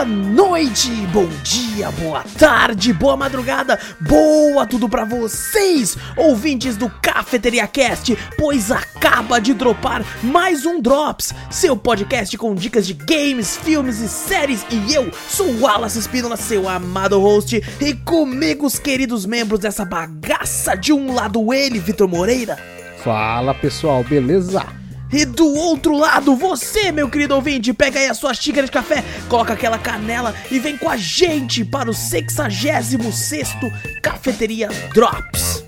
boa noite, bom dia, boa tarde, boa madrugada, boa tudo pra vocês, ouvintes do Cafeteria Cast, pois acaba de dropar mais um Drops, seu podcast com dicas de games, filmes e séries, e eu sou o Wallace Espínola, seu amado host, e comigo os queridos membros dessa bagaça, de um lado ele, Vitor Moreira. Fala pessoal, beleza? Do outro lado, você, meu querido ouvinte, pega aí a sua xícara de café, coloca aquela canela e vem com a gente para o 66 Cafeteria Drops.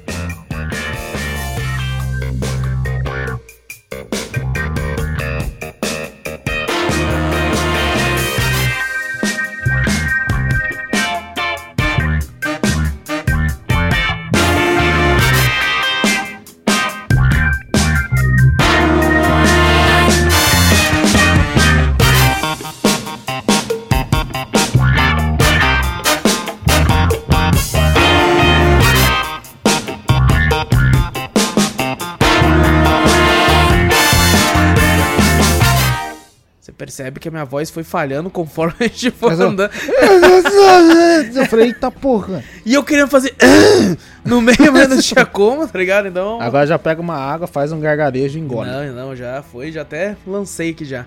Percebe que a minha voz foi falhando conforme a gente foi Mas andando. Eu falei, eita porra. E eu queria fazer no meio, mas não tinha como, tá ligado? Então. Agora já pega uma água, faz um gargarejo e engole. Não, não, já foi, já até lancei aqui já.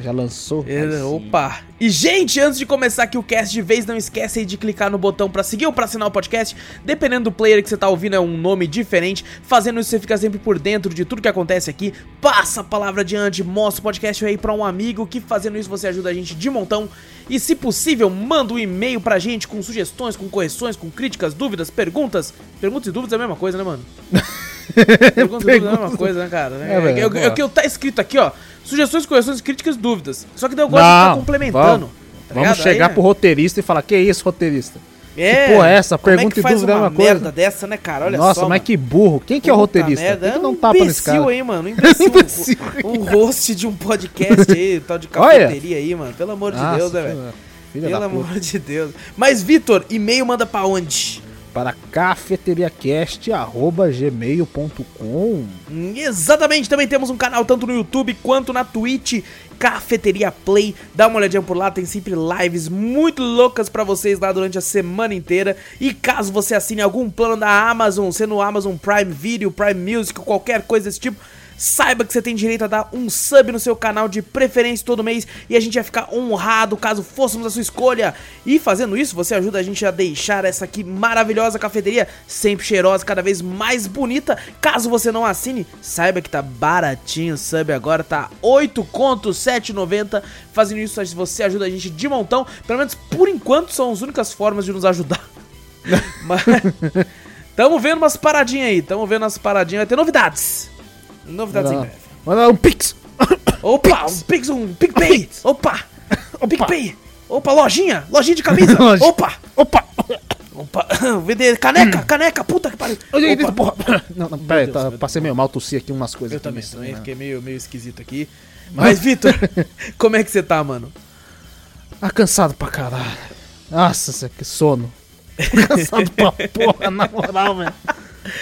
Já lançou? É. Opa! E, gente, antes de começar aqui o cast de vez, não esquece aí de clicar no botão pra seguir ou pra assinar o podcast. Dependendo do player que você tá ouvindo, é um nome diferente. Fazendo isso, você fica sempre por dentro de tudo que acontece aqui. Passa a palavra adiante, mostra o podcast aí pra um amigo, que fazendo isso você ajuda a gente de montão. E, se possível, manda um e-mail pra gente com sugestões, com correções, com críticas, dúvidas, perguntas. Perguntas e dúvidas é a mesma coisa, né, mano? Perguntas e dúvidas é a mesma coisa, né, cara? É, É, o- é o que eu tá escrito aqui, ó. Sugestões, correções, críticas, dúvidas. Só que daí eu gosto de Não, ficar complementando. Vamos, tá vamos chegar Aí, pro roteirista e falar, que isso, roteirista? É, que porra é essa? como Pergunta é que e dúvida é uma uma coisa. merda dessa, né, cara? Olha Nossa, só. mas mano. que burro. Quem que é o roteirista? merda, Tem que é dar um tapa nesse cara. aí, mano. Um imbecil. Imbecil. um, um host de um podcast aí, tal de cafeteria aí, mano. Pelo amor de Nossa, Deus, né, velho? Pelo amor de Deus. Mas, Vitor, e-mail manda pra onde? Para cafeteriacast.gmail.com Exatamente, também temos um canal tanto no YouTube quanto na Twitch, Cafeteria Play. Dá uma olhadinha por lá, tem sempre lives muito loucas pra vocês lá durante a semana inteira. E caso você assine algum plano da Amazon, sendo Amazon Prime Video, Prime Music qualquer coisa desse tipo, saiba que você tem direito a dar um sub no seu canal de preferência todo mês e a gente ia ficar honrado caso fôssemos a sua escolha. E fazendo isso, você ajuda a gente a deixar essa aqui maravilhosa cafeteria sempre cheirosa, cada vez mais bonita. Caso você não assine, saiba que tá baratinho o sub agora, tá 8 conto 7,90. Fazendo isso, você ajuda a gente de montão. Pelo menos por enquanto são as únicas formas de nos ajudar. Mas tamo vendo umas paradinhas aí, tamo vendo umas paradinhas, vai ter novidades. Novidades em breve. manda um pix. Opa, um Pix, um PicPay. Opa, um PicPay. Opa, lojinha, lojinha de camisa. Opa, Opa! opa, vender caneca, caneca, puta que pariu. Opa. Porra. Não, não, peraí, Deus, tá- passei meio mal, tossi aqui umas coisas. Eu também, também fiquei meio, meio esquisito aqui. Mas, Vitor, como é que você tá, mano? Ah, cansado pra caralho. Nossa, que sono. Tô cansado pra porra, na moral, velho.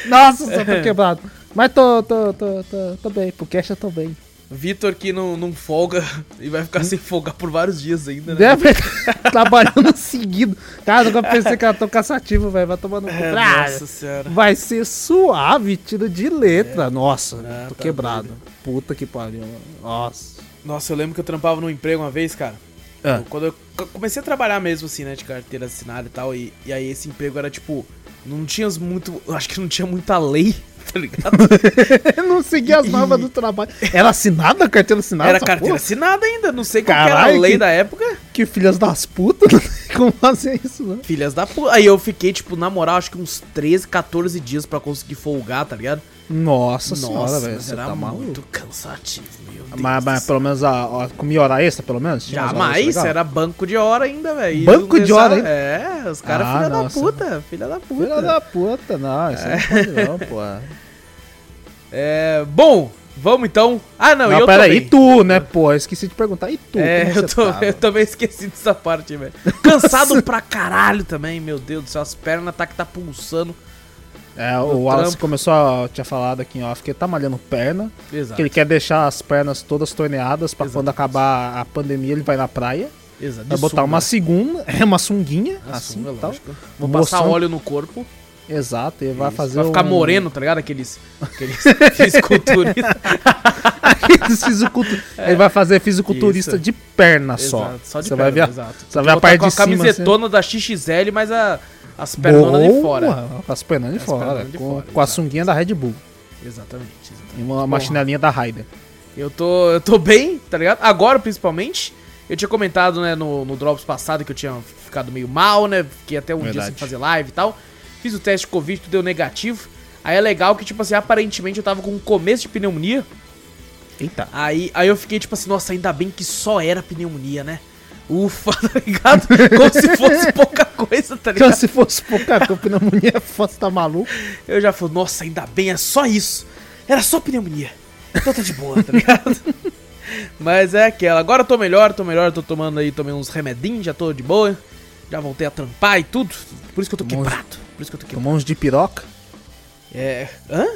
Nossa, Zé, tô quebrado. Mas tô, tô, tô, tô, tô bem, pro cash eu tô bem. Vitor que não, não folga e vai ficar sem folgar por vários dias ainda, né? Deve trabalhando seguido. Cara, nunca pensei que era tão cansativo, velho. Vai tomando um É, Ah, nossa senhora. Vai ser suave, tiro de letra. Nossa, Ah, tô tá quebrado. Puta que pariu. Nossa. Nossa, eu lembro que eu trampava num emprego uma vez, cara. Ah. Quando eu comecei a trabalhar mesmo, assim, né, de carteira assinada e tal, e, e aí esse emprego era tipo. Não tinha muito. Acho que não tinha muita lei, tá ligado? Não segui as normas do trabalho. Era assinada a carteira assinada? Era carteira porra? assinada ainda, não sei qual que era a Caralho, lei que- da época. Que filhas das putas, como fazer isso, né? Filhas da puta. Aí eu fiquei, tipo, na moral, acho que uns 13, 14 dias pra conseguir folgar, tá ligado? Nossa, senhora, velho. Você era tá muito maluco. cansativo, meu Deus. Mas, mas pelo menos a, a, comia hora extra, pelo menos? Tinha Jamais, era banco de hora ainda, velho. Banco não de hora, deixava- É, os caras Ah, filha da nossa. puta, filha da puta. Filha da puta, não, isso não pode não, pô. É, bom, vamos então. Ah, não, Não, eu pera também. aí, e tu, né, pô? Eu esqueci de perguntar, e tu? É, como eu, tô, tá, eu também esqueci dessa parte, velho. Cansado pra caralho também, meu Deus do céu. As pernas tá que tá pulsando. É, no o Wallace trampo. começou a tinha falado aqui em off que ele tá malhando perna, Exato. que ele quer deixar as pernas todas torneadas pra Exato. quando acabar a pandemia ele vai na praia. Exato. Vai botar uma segunda, é uma sunguinha, assim, sunga, tal. Vou passar Moção. óleo no corpo. Exato, e vai Isso, fazer Vai ficar um- moreno, tá ligado? Aqueles, aqueles fisiculturistas. Aqueles fisicultu- Ele vai fazer fisiculturista Isso. de perna só. Exato, só de Você perna, vai ver, a- exato. você vai ver a parte com a de cima, assim. camisetona da XXL, mas a, as pernonas de fora. As pernas de As fora. pernas de com, fora, com a sunguinha da Red Bull. Exatamente, exatamente. E uma, uma chinelinha da Raider. Eu tô, eu tô bem, tá ligado? Agora, principalmente. Eu tinha comentado, né, no, no Drops passado que eu tinha ficado meio mal, né? Fiquei até um dia Verdade. sem fazer live e tal. Fiz o teste de Covid, tudo deu negativo. Aí é legal que, tipo assim, aparentemente eu tava com um começo de pneumonia. Eita. Aí, aí eu fiquei tipo assim, nossa, ainda bem que só era pneumonia, né? Ufa, tá ligado? Como se fosse pouca coisa, tá ligado? se fosse pouca coisa, pneumonia, fosse tá maluco. Eu já falei, nossa, ainda bem, é só isso. Era só pneumonia. Então tá de boa, tá ligado? Mas é aquela. Agora eu tô melhor, tô melhor, tô tomando aí, tomei uns remedinhos, já tô de boa. Já voltei a trampar e tudo. Por isso que eu tô Tomou quebrado. Por isso que eu tô quebrado. Tomou uns de piroca. É. Hã?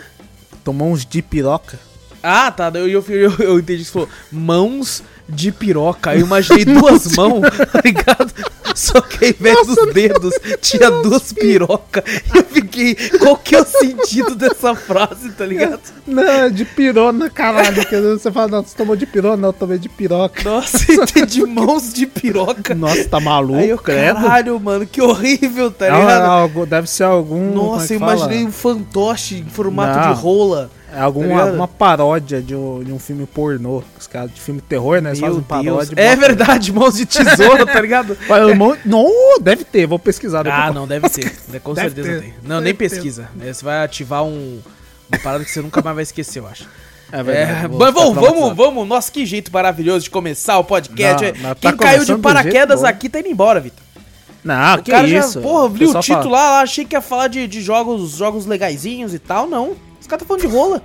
Tomou uns de piroca. Ah, tá. Eu, eu, eu, eu entendi que você falou mãos de piroca. Eu imaginei duas mãos, tá ligado? Só que ao invés dos dedos tinha duas pirocas. E eu fiquei, qual que é o sentido dessa frase, tá ligado? Não, de pirona, caralho. que Você fala, não, você tomou de pirona? Não, eu tomei de piroca. Nossa, entendi mãos de piroca. Nossa, tá maluco, Aí eu, caralho, mano, que horrível, tá É é ligado? algo- deve ser algum. é Nossa, que eu imaginei um fantoche em formato Não. de rola. É alguma tá uma paródia de um, de um filme pornô. Os caras de filme terror, né? Meu fazem paródia. É bota- verdade, mãos de tesoura, tá ligado? Irmão- Não, deve ter, vou pesquisar. depois. Ah, não, deve ter. Com Deve certeza ter. tem. Não, Deve nem ter. pesquisa. né? Você vai ativar um, uma parada que você nunca mais vai esquecer, eu acho. É É, verdade. vou mas vamos, vamos, vamos. Nossa, que jeito maravilhoso de começar o podcast. Não, É, tá Quem caiu de paraquedas aqui tá indo embora, Vitor. Não, O que cara isso. já, porra, li o pessoal fala- título lá, achei que ia falar de, de jogos, jogos legaisinhos e tal. Não. Os caras tá falando de rola.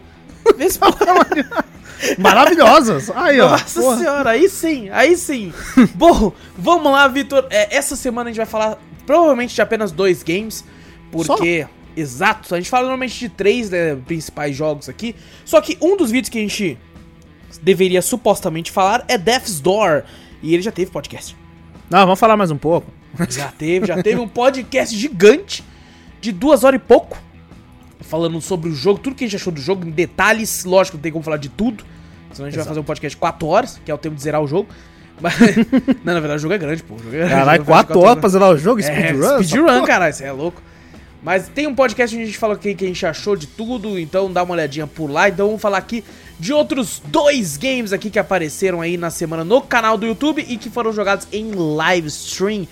Vê se Maravilhosas. Aí, ó. Nossa porra. senhora, aí sim, aí sim. Bom, vamos lá, Vitor. É, essa semana a gente vai falar provavelmente de apenas dois games, porque. Exato, a gente fala normalmente de três né, principais jogos aqui. Só que um dos vídeos que a gente deveria supostamente falar é Death's Door. E ele já teve podcast. Não, vamos falar mais um pouco. Já teve, já teve um podcast gigante de duas horas e pouco. Falando sobre o jogo, tudo que a gente achou do jogo, em detalhes. Lógico, não tem como falar de tudo. Senão a gente vai Exato. fazer um podcast de 4 horas, que é o tempo de zerar o jogo. Mas, não, na verdade, o jogo é grande, pô. É Caralho, o jogo vai de 4 horas pra zerar o jogo, É, speedrun? speedrun, caralho, você é louco. Mas tem um podcast onde a gente fala o que que a gente achou de tudo, então dá uma olhadinha por lá. Então vamos falar aqui de outros dois games aqui que apareceram aí na semana no canal do YouTube e que foram jogados em live stream.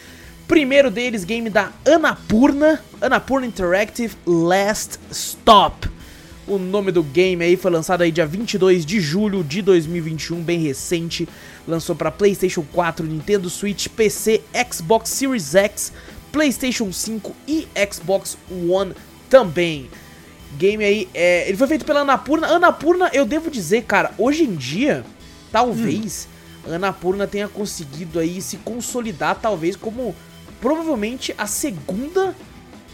Primeiro deles, game da Anapurna, Anapurna Interactive Last Stop. O nome do game aí foi lançado aí dia 22 de julho de 2021, bem recente. Lançou para PlayStation 4, Nintendo Switch, PC, Xbox Series X, PlayStation 5 e Xbox One também. Game aí, é, ele foi feito pela Anapurna. Anapurna, eu devo dizer, cara, hoje em dia, talvez a Anapurna tenha conseguido aí se consolidar, talvez como provavelmente a segunda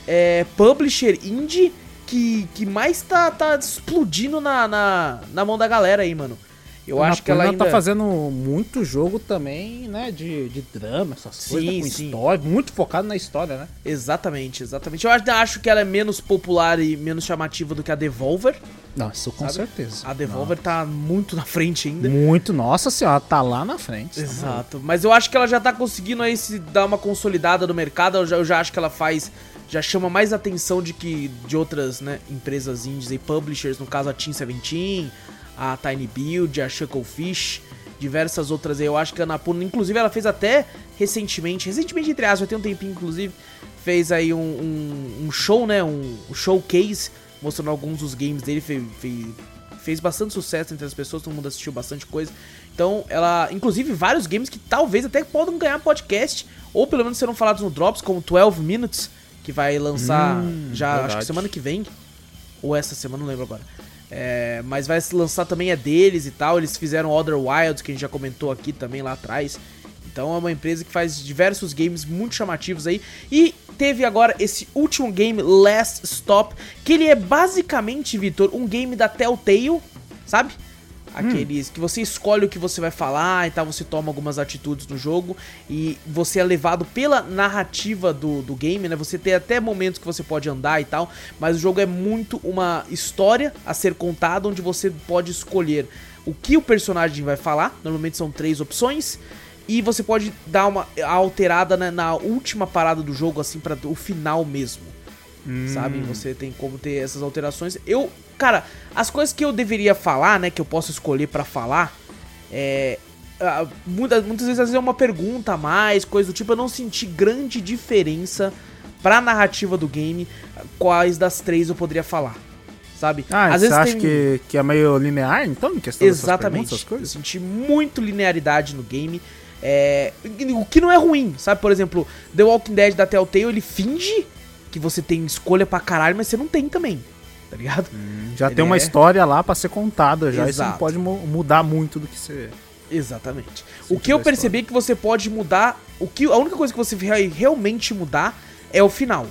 é, publisher indie que, que mais tá, tá explodindo na, na, na mão da galera aí, mano. Eu acho que ela ainda... tá fazendo muito jogo também, né? De, de drama, essas Sim, coisas, né, com sim. história. Muito focado na história, né? Exatamente, exatamente. Eu ainda acho que ela é menos popular e menos chamativa do que a Devolver. Não, isso com Sabe? certeza. A Devolver tá muito na frente ainda. Muito, nossa senhora, tá lá na frente. tá Exato. Mas eu acho que ela já tá conseguindo aí se dar uma consolidada no mercado. Eu já, eu já acho que ela faz. Já chama mais atenção de que de outras né, empresas indies e publishers, no caso a Team 17, a Tiny Build, a Shucklefish, diversas outras aí. Eu acho que a Anapurna, inclusive, ela fez até recentemente, recentemente entre aspas, tem um tempinho, inclusive, fez aí um, um, um show, né? Um, um showcase mostrando alguns dos games dele. Fez, fez, fez bastante sucesso entre as pessoas, todo mundo assistiu bastante coisa. Então, ela, inclusive, vários games que talvez até podem ganhar podcast, ou pelo menos serão falados no Drops, como 12 Minutes, que vai lançar Hum, já, acho que verdade. semana que vem, ou essa semana, não lembro agora. É, mas vai se lançar também é deles e tal. Eles fizeram Other Wilds, que a gente já comentou aqui também lá atrás. Então é uma empresa que faz diversos games muito chamativos aí. E teve agora esse último game, Last Stop, que ele é basicamente, Vitor, um game da Telltale, sabe? Aqueles que você escolhe o que você vai falar e tal, você toma algumas atitudes no jogo e você é levado pela narrativa do, do game, né? Você tem até momentos que você pode andar e tal, mas o jogo é muito uma história a ser contada onde você pode escolher o que o personagem vai falar. Normalmente são três opções. E você pode dar uma alterada né, na última parada do jogo, assim, para o final mesmo. Hum. Sabe? Você tem como ter essas alterações. Eu, cara, as coisas que eu deveria falar, né, que eu posso escolher pra falar, é. Muitas, muitas vezes às vezes é uma pergunta a mais, coisa do tipo, eu não senti grande diferença pra narrativa do game, quais das três eu poderia falar. Sabe? Ah, às você acha que, que é meio linear, então, em questão dessas Exatamente. perguntas, essas Eu coisas? senti muito linearidade no game. É, o que não é ruim, sabe? Por exemplo, The Walking Dead da Telltale, ele finge que você tem escolha pra caralho, mas você não tem também. Tá ligado? Já Ele tem uma é- história lá pra ser contada já, e você não Exato. pode mu- mudar muito do que você... Exatamente. O que eu percebi é que você pode mudar. O que, a única coisa que você vai realmente mudar é o final.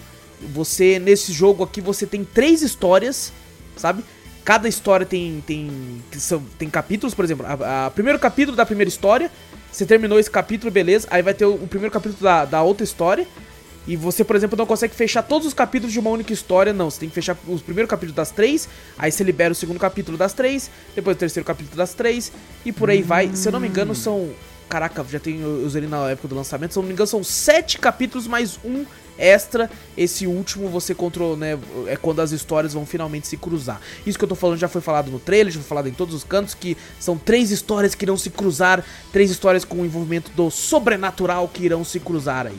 Você, nesse jogo aqui, você tem três histórias, sabe? Cada história tem. tem, são, tem capítulos, por exemplo, a, a- primeiro capítulo da primeira história. Você terminou esse capítulo, beleza. Aí vai ter o, o primeiro capítulo da, da outra história. E você, por exemplo, não consegue fechar todos os capítulos de uma única história, não. Você tem que fechar os primeiros capítulos das três, aí você libera o segundo capítulo das três, depois o terceiro capítulo das três, e por aí vai. Se eu não me engano, são. Caraca, já tem. Eu usei na época do lançamento, se eu não me engano, são sete capítulos mais um extra. Esse último você controla, né? É quando as histórias vão finalmente se cruzar. Isso que eu tô falando já foi falado no trailer, já foi falado em todos os cantos, que são três histórias que irão se cruzar, três histórias com o envolvimento do sobrenatural que irão se cruzar aí.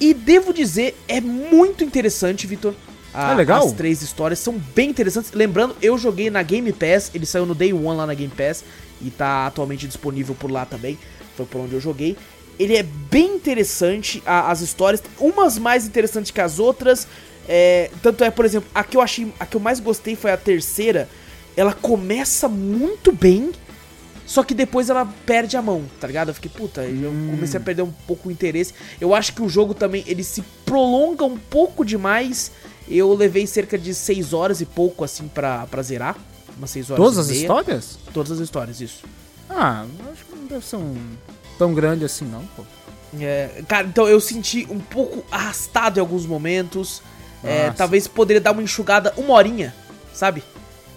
E devo dizer, é muito interessante, Vitor. A- É legal? As três histórias são bem interessantes. Lembrando, eu joguei na Game Pass, ele saiu no Day One lá na Game Pass e tá atualmente disponível por lá também. Foi por onde eu joguei. Ele é bem interessante, a- as histórias, umas mais interessantes que as outras. é, tanto é, por exemplo, a que eu achei, a que eu mais gostei foi a terceira. Ela começa muito bem, só que depois ela perde a mão, tá ligado? Eu fiquei, puta, eu comecei a perder um pouco o interesse. Eu acho que o jogo também, ele se prolonga um pouco demais. Eu levei cerca de 6 horas e pouco, assim, pra, pra zerar. Umas 6 horas Todas as meia. histórias? Todas as histórias, isso. Ah, acho que não deve ser um... tão grande assim, não, pô. É, cara, então eu senti um pouco arrastado em alguns momentos. É, talvez poderia dar uma enxugada, uma horinha, sabe?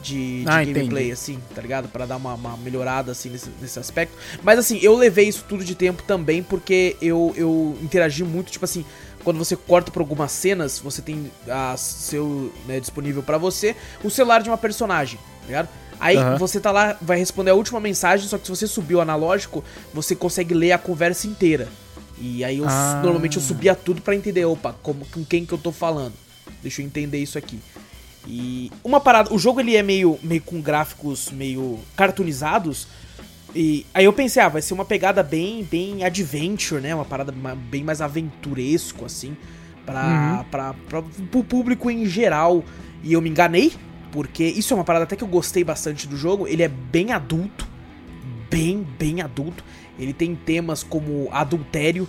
De, de Ah, gameplay, entendi. assim, tá ligado? Pra dar uma, uma melhorada, assim, nesse, nesse aspecto. Mas, assim, eu levei isso tudo de tempo também porque eu, eu interagi muito, tipo assim, quando você corta por algumas cenas, você tem a seu né, disponível pra você o celular de uma personagem, tá ligado? Aí Aham. você tá lá, vai responder a última mensagem, só que se você subir o analógico, você consegue ler a conversa inteira. E aí eu Ah. normalmente eu subia tudo pra entender, opa, como, com quem que eu tô falando. Deixa eu entender isso aqui. E uma parada, o jogo ele é meio, meio com gráficos meio cartoonizados. E aí eu pensei, ah, vai ser uma pegada bem, bem adventure, né? Uma parada bem mais aventuresco, assim, pra, pra, pra, pro público em geral. E eu me enganei, porque isso é uma parada até que eu gostei bastante do jogo. Ele é bem adulto, bem, bem adulto. Ele tem temas como adultério,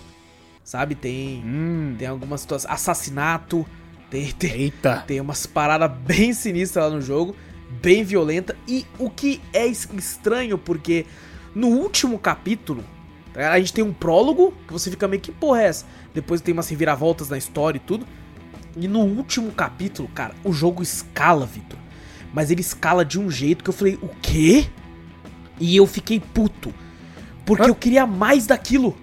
sabe? Tem, Hum, tem algumas situações, assassinato, tem, tem, eita. tem umas paradas bem sinistras lá no jogo, bem violenta. E o que é es- estranho, porque no último capítulo, tá? a gente tem um prólogo, que você fica meio que porra é essa? Depois tem umas reviravoltas na história e tudo. E no último capítulo, cara, o jogo escala, Vitor. Mas ele escala de um jeito que eu falei, o quê? E eu fiquei puto. Porque Hã? eu queria mais daquilo.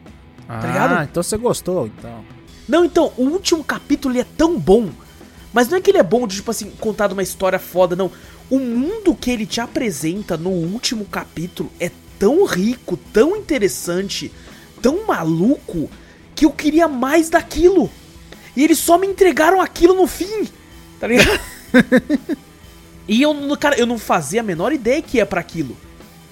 Ah, ligado? então você gostou, então. Não, então, o último capítulo ele é tão bom. Mas não é que ele é bom de, tipo assim, contar uma história foda, não. O mundo que ele te apresenta no último capítulo é tão rico, tão interessante, tão maluco, que eu queria mais daquilo. E eles só me entregaram aquilo no fim, tá ligado? e eu, não- cara, eu não fazia a menor ideia que é pra aquilo.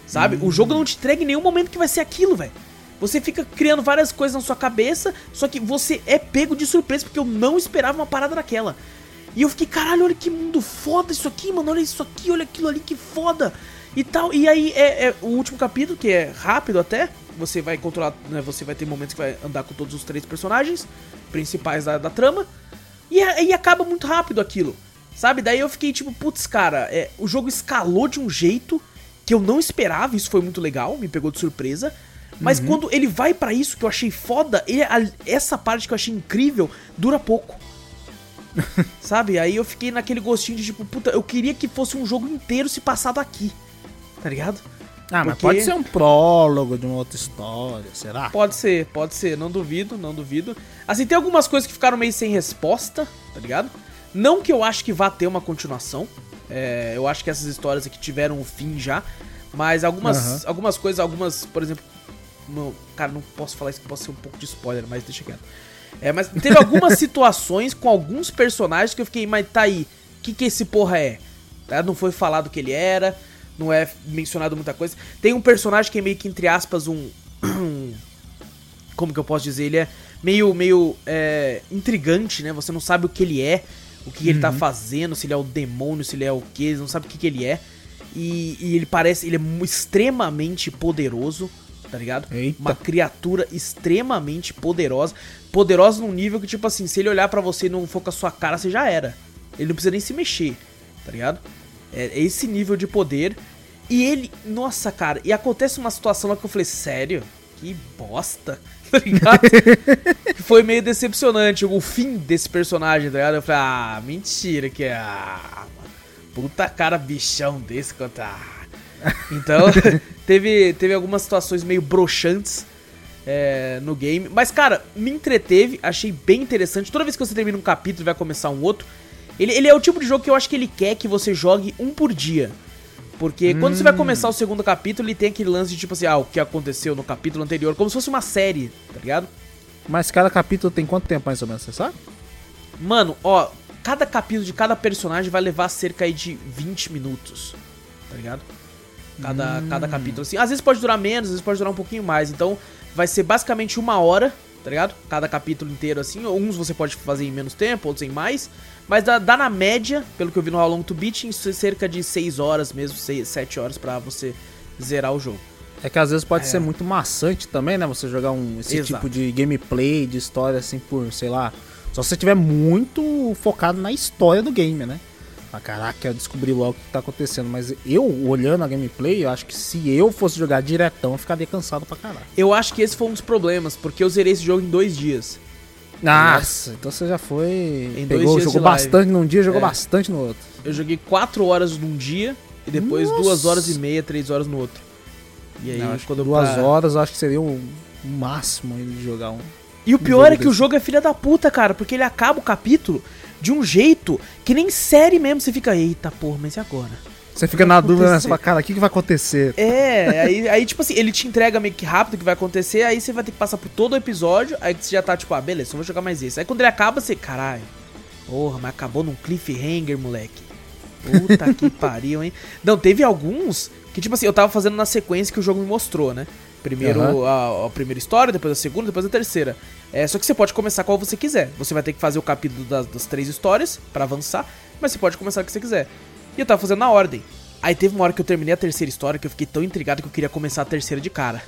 Sabe? O jogo não te entrega em nenhum momento que vai ser aquilo, velho. Você fica criando várias coisas na sua cabeça, só que você é pego de surpresa, porque eu não esperava uma parada daquela. E eu fiquei, caralho, olha que mundo foda isso aqui, mano, olha isso aqui, olha aquilo ali, que foda. E tal, e aí é, é o último capítulo, que é rápido até, você vai controlar, né, você vai ter momentos que vai andar com todos os três personagens principais da, da trama, e aí acaba muito rápido aquilo, sabe? Daí eu fiquei tipo, putz, cara, é, o jogo escalou de um jeito que eu não esperava, isso foi muito legal, me pegou de surpresa. Mas quando ele vai pra isso que eu achei foda, ele- a- essa parte que eu achei incrível dura pouco. Sabe? Aí eu fiquei naquele gostinho de tipo, puta, eu queria que fosse um jogo inteiro se passado aqui. Tá ligado? Ah, mas Porque- pode ser um prólogo de uma outra história, será? Pode ser, pode ser, não duvido, não duvido. Assim, tem algumas coisas que ficaram meio sem resposta, tá ligado? Não que eu acho que vá ter uma continuação. é, eu acho que essas histórias aqui tiveram um fim já. Mas algumas, algumas coisas, algumas, por exemplo. Não, cara, não posso falar isso que pode ser um pouco de spoiler, mas deixa quieto. É, mas teve algumas situações com alguns personagens que eu fiquei, mas tá aí, o que, que esse porra é? Tá? Não foi falado o que ele era, não é mencionado muita coisa. Tem um personagem que é meio que, entre aspas, um. como que eu posso dizer? Ele é meio, meio é, intrigante, né? Você não sabe o que ele é, o que ele tá fazendo, se ele é o demônio, se ele é o que, você não sabe o que, que ele é. E, e ele parece, ele é extremamente poderoso, tá ligado? Eita. Uma criatura extremamente poderosa. Poderosa num nível que, tipo assim, se ele olhar pra você e não for com a sua cara, você já era. Ele não precisa nem se mexer, tá ligado? É é esse nível de poder. E ele, nossa, cara, e acontece uma situação lá que eu falei, sério? Que bosta, tá ligado? Foi meio decepcionante o fim desse personagem, tá ligado? Eu falei, ah, mentira que é. Ah, puta cara bichão desse quanto. Ah. Então, teve, teve algumas situações meio broxantes é, no game. Mas, cara, me entreteve, achei bem interessante. Toda vez que você termina um capítulo e vai começar um outro, ele, ele é o tipo de jogo que eu acho que ele quer que você jogue um por dia. Porque quando você vai começar o segundo capítulo, ele tem aquele lance de tipo assim, ah, o que aconteceu no capítulo anterior, como se fosse uma série, tá ligado? Mas cada capítulo tem quanto tempo mais ou menos, você sabe? Mano, ó, cada capítulo de cada personagem vai levar cerca aí de 20 minutos, tá ligado? Cada, cada capítulo, assim. Às vezes pode durar menos, às vezes pode durar um pouquinho mais. Então, vai ser basicamente uma hora, tá ligado? Cada capítulo inteiro, assim. Uns você pode fazer em menos tempo, outros em mais. Mas dá, dá na média, pelo que eu vi no How Long to Beat, em cerca de 6 horas mesmo, 6, 7 horas pra você zerar o jogo. É que às vezes pode É. ser muito maçante também, né? Você jogar um, esse Exato. tipo de gameplay, de história assim por, sei lá. Só se você tiver muito focado na história do game, né? Ah, caraca, eu descobri logo o que tá acontecendo. Mas eu, olhando a gameplay, eu acho que se eu fosse jogar diretão, eu ficaria cansado pra caralho. Eu acho que esse foi um dos problemas, porque eu zerei esse jogo em dois dias. Nossa, então você já foi. Em dois pegou, dias jogou bastante num dia, jogou É. bastante no outro. Eu joguei 4 horas num dia e depois Nossa. 2 horas e meia, 3 horas no outro. E aí, Não, quando eu duas pra- horas eu acho que seria o o máximo de jogar um. E o pior jogo é que o desse. jogo é filha da puta, cara, porque ele acaba o capítulo de um jeito que nem série mesmo. Você fica, eita porra, mas e agora? Você fica na dúvida, né? Acontecer? fala, cara, o que, que vai acontecer? É, aí, aí, tipo assim, ele te entrega meio que rápido o que vai acontecer, aí você vai ter que passar por todo o episódio, aí você já tá tipo, ah, beleza, só vou jogar mais esse. Aí quando ele acaba, você, caralho, porra, mas acabou num cliffhanger, moleque. Puta que pariu, hein? Não, teve alguns que, tipo assim, eu tava fazendo na sequência que o jogo me mostrou, né? Primeiro Aham. a, a primeira história, depois a segunda, depois a terceira. É, só que você pode começar qual você quiser. Você vai ter que fazer o capítulo das, das três histórias pra avançar, mas você pode começar o que você quiser. E eu tava fazendo na ordem. Aí teve uma hora que eu terminei a terceira história que eu fiquei tão intrigado que eu queria começar a terceira de cara.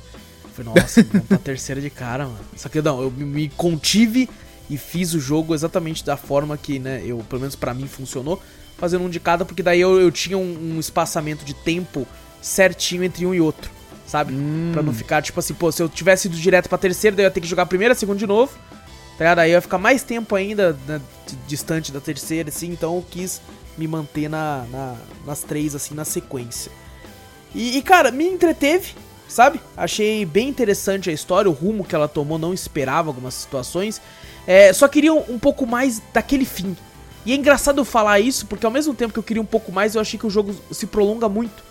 Eu falei, nossa, vamos pra terceira de cara, mano. Só que não, eu me- contive e fiz o jogo exatamente da forma que, né, eu, pelo menos pra mim, funcionou. Fazendo um de cada, porque daí eu, eu tinha um, um espaçamento de tempo certinho entre um e outro, sabe? Pra não ficar, tipo assim, pô, se eu tivesse ido direto pra terceira, daí eu ia ter que jogar a primeira, a segunda de novo. Tá ligado? Aí eu ia ficar mais tempo ainda né, distante da terceira, assim, então eu quis me manter na, na- nas três, assim, na sequência. E, e, cara, me entreteve, sabe? Achei bem interessante a história, o rumo que ela tomou, não esperava algumas situações. É, só queria um, um pouco mais daquele fim. E é engraçado eu falar isso, porque ao mesmo tempo que eu queria um pouco mais, eu achei que o jogo se prolonga muito,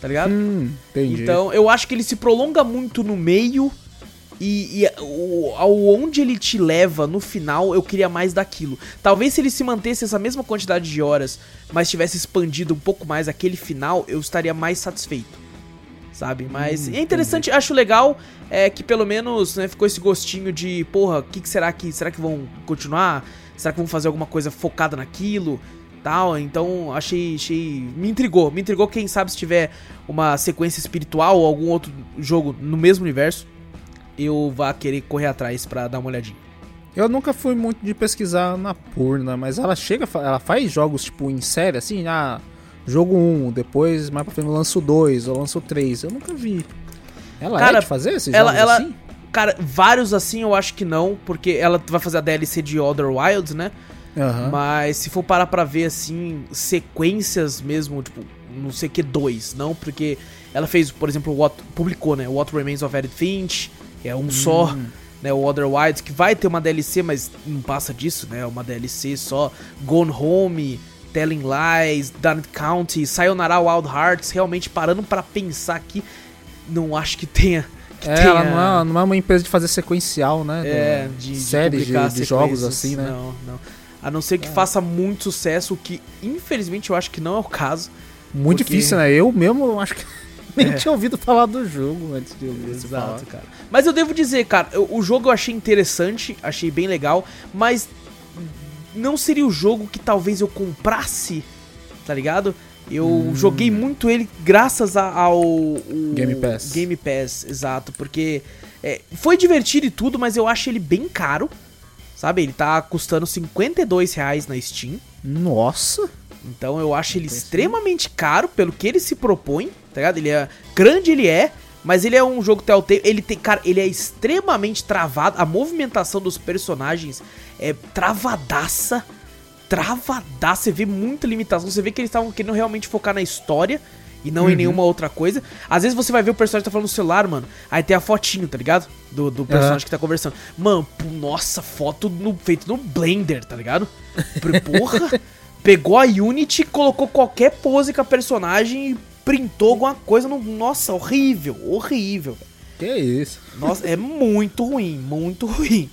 tá ligado? Hum, entendi. Então, eu acho que ele se prolonga muito no meio e, e o, ao onde ele te leva no final, eu queria mais daquilo. Talvez se ele se mantesse essa mesma quantidade de horas, mas tivesse expandido um pouco mais aquele final, eu estaria mais satisfeito. Sabe? Mas Hum, é interessante, acho legal é, que pelo menos né, ficou esse gostinho de, porra, o que, que será que. Será que vão continuar? Será que vão fazer alguma coisa focada naquilo? Tal, então achei, achei. Me intrigou, me intrigou. Quem sabe se tiver uma sequência espiritual ou algum outro jogo no mesmo universo, eu vá querer correr atrás pra dar uma olhadinha. Eu nunca fui muito de pesquisar na Purna, mas ela chega, ela faz jogos tipo em série, assim, ah, jogo 1, depois mais pra frente eu lanço 2, eu lanço 3. Eu nunca vi. Ela Cara, é de fazer esses ela- jogos ela- assim? Cara, vários assim eu acho que não, porque ela vai fazer a DLC de Other Wilds, né? Aham. Mas se for parar pra ver assim, sequências mesmo, tipo, não sei que dois, não, porque ela fez, por exemplo, What, publicou, né? What Remains of Edith Finch, é um só, né? O Other Wilds, que vai ter uma DLC, mas não passa disso, né? Uma DLC só. Gone Home, Telling Lies, Dunnet County, Sayonara Wild Hearts, realmente parando pra pensar aqui, não acho que tenha. Que É, tenha... ela não é, não é uma empresa de fazer sequencial, né? É, de, de séries de, de jogos assim, né? Não, não. A não ser que faça muito sucesso, o que infelizmente eu acho que não é o caso. Muito Porque- difícil, né? Eu mesmo acho que nem É. tinha ouvido falar do jogo antes de ouvir você falar. Exato, cara. Mas eu devo dizer, cara, eu- o jogo eu achei interessante, achei bem legal, mas não seria o jogo que talvez eu comprasse, tá ligado? Eu Hum. joguei muito ele graças a- ao Game Pass. Game Pass, exato, porque é, foi divertido e tudo, mas eu acho ele bem caro, sabe? Ele tá custando 52 reais na Steam. Nossa! Então eu acho ele extremamente caro pelo que ele se propõe, tá ligado? Ele é grande, ele é, mas ele é um jogo Telltale, ele tem, cara, ele é extremamente travado, a movimentação dos personagens é travadaça, travadaça, você vê muita limitação, você vê que eles estavam querendo realmente focar na história e não em nenhuma outra coisa. Às vezes você vai ver o personagem tá falando no celular, mano, aí tem a fotinho, tá ligado? Do, do personagem Aham. que tá conversando. Mano, nossa, foto no, feito no Blender, tá ligado? Porra, pegou a Unity, colocou qualquer pose com a personagem e printou alguma coisa no. Nossa, horrível, horrível. Que isso? Nossa, é muito ruim, muito ruim.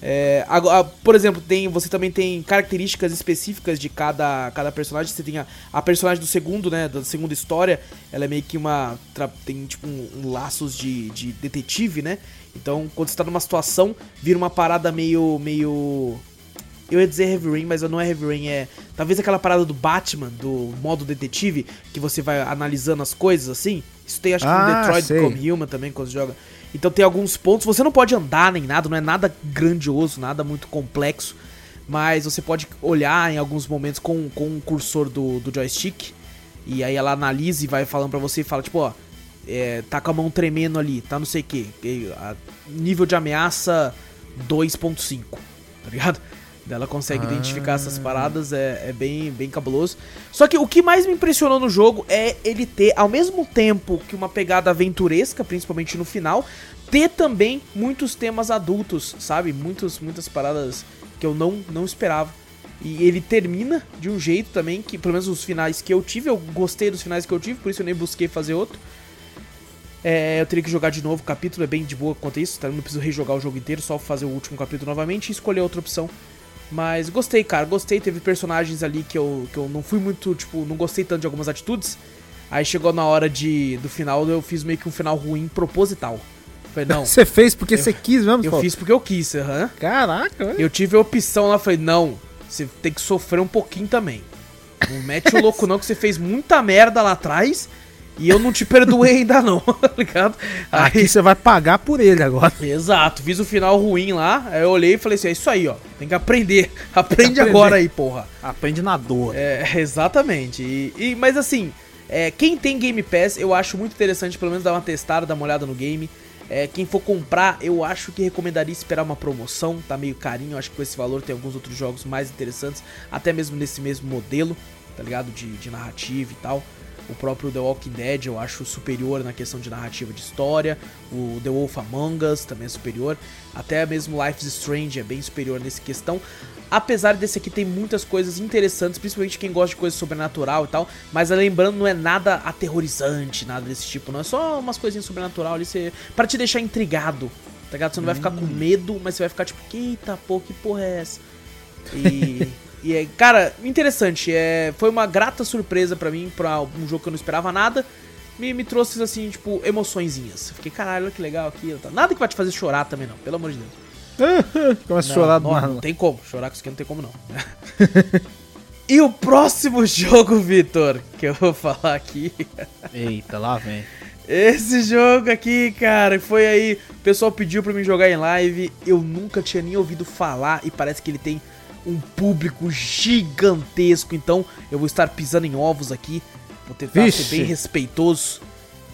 É, agora, por exemplo, tem, você também tem características específicas de cada, cada personagem. Você tem a, a personagem do segundo, né? Da segunda história. Ela é meio que uma. Tem tipo um, um laços de, de detetive, né? Então, quando você tá numa situação, vira uma parada meio. meio. Eu ia dizer Heavy Rain, mas não é Heavy Rain, é. Talvez aquela parada do Batman, do modo detetive, que você vai analisando as coisas assim. Isso tem acho que no Ah, Detroit sei. Become Human também, quando você joga. Então tem alguns pontos. Você não pode andar nem nada, não é nada grandioso, nada muito complexo. Mas você pode olhar em alguns momentos com, com o cursor do, do joystick. E aí ela analisa e vai falando pra você e fala, tipo, ó, é, tá com a mão tremendo ali, tá não sei o que. Nível de ameaça 2.5, tá ligado? Ela consegue Ah. identificar essas paradas, é, é bem, bem cabuloso. Só que o que mais me impressionou no jogo é ele ter, ao mesmo tempo que uma pegada aventuresca, principalmente no final, ter também muitos temas adultos, sabe? Muitos, muitas paradas que eu não, não esperava. E ele termina de um jeito também que, pelo menos os finais que eu tive, eu gostei dos finais que eu tive, por isso eu nem busquei fazer outro. É, eu teria que jogar de novo, o capítulo é bem de boa quanto a isso, tá? Eu não preciso rejogar o jogo inteiro, só fazer o último capítulo novamente e escolher outra opção. Mas gostei, cara, gostei. Teve personagens ali que eu, que eu não fui muito, tipo, não gostei tanto de algumas atitudes. Aí chegou na hora de, do final, eu fiz meio que um final ruim proposital. Falei, não, Você fez porque você quis mesmo? eu pô? fiz porque eu quis, aham. Caraca, velho. Eu tive a opção lá, falei, não, você tem que sofrer um pouquinho também. Não mete o louco não, que você fez muita merda lá atrás e eu não te perdoei ainda não, tá ligado? Aqui você vai pagar por ele agora. Exato, fiz o final ruim lá, aí eu olhei e falei assim, é isso aí, ó, tem que aprender, aprende Aprender. agora aí, porra. Aprende na dor. É, exatamente, e, e- mas assim, é, quem tem Game Pass, eu acho muito interessante pelo menos dar uma testada, dar uma olhada no game. É, quem for comprar, eu acho que recomendaria esperar uma promoção, tá meio carinho, acho que com esse valor tem alguns outros jogos mais interessantes, até mesmo nesse mesmo modelo, tá ligado? De, de narrativa e tal. O próprio The Walking Dead eu acho superior na questão de narrativa de história. O The Wolf Among Us também é superior. Até mesmo Life is Strange é bem superior nessa questão. Apesar desse aqui tem muitas coisas interessantes, principalmente quem gosta de coisa sobrenatural e tal. Mas lembrando, não é nada aterrorizante, nada desse tipo. Não é só umas coisinhas sobrenatural ali você, pra te deixar intrigado. Tá ligado? Você não vai ficar com medo, mas você vai ficar tipo, eita, pô, que porra é essa? E, e é, cara, interessante. É, foi uma grata surpresa pra mim, pra um jogo que eu não esperava nada. Me, me trouxe, assim, tipo, emoçõezinhas. Fiquei, caralho, olha que legal aquilo. Tá. Nada que vai te fazer chorar também, não, pelo amor de Deus. Começa a chorar do não, nada. não tem como. Chorar com isso aqui não tem como, não. e o próximo jogo, Vitor, que eu vou falar aqui. Eita, lá vem. Esse jogo aqui, cara, foi aí. O pessoal pediu pra mim jogar em live. Eu nunca tinha nem ouvido falar e parece que ele tem um público gigantesco. Então eu vou estar pisando em ovos aqui. Vou tentar Vixe. ser bem respeitoso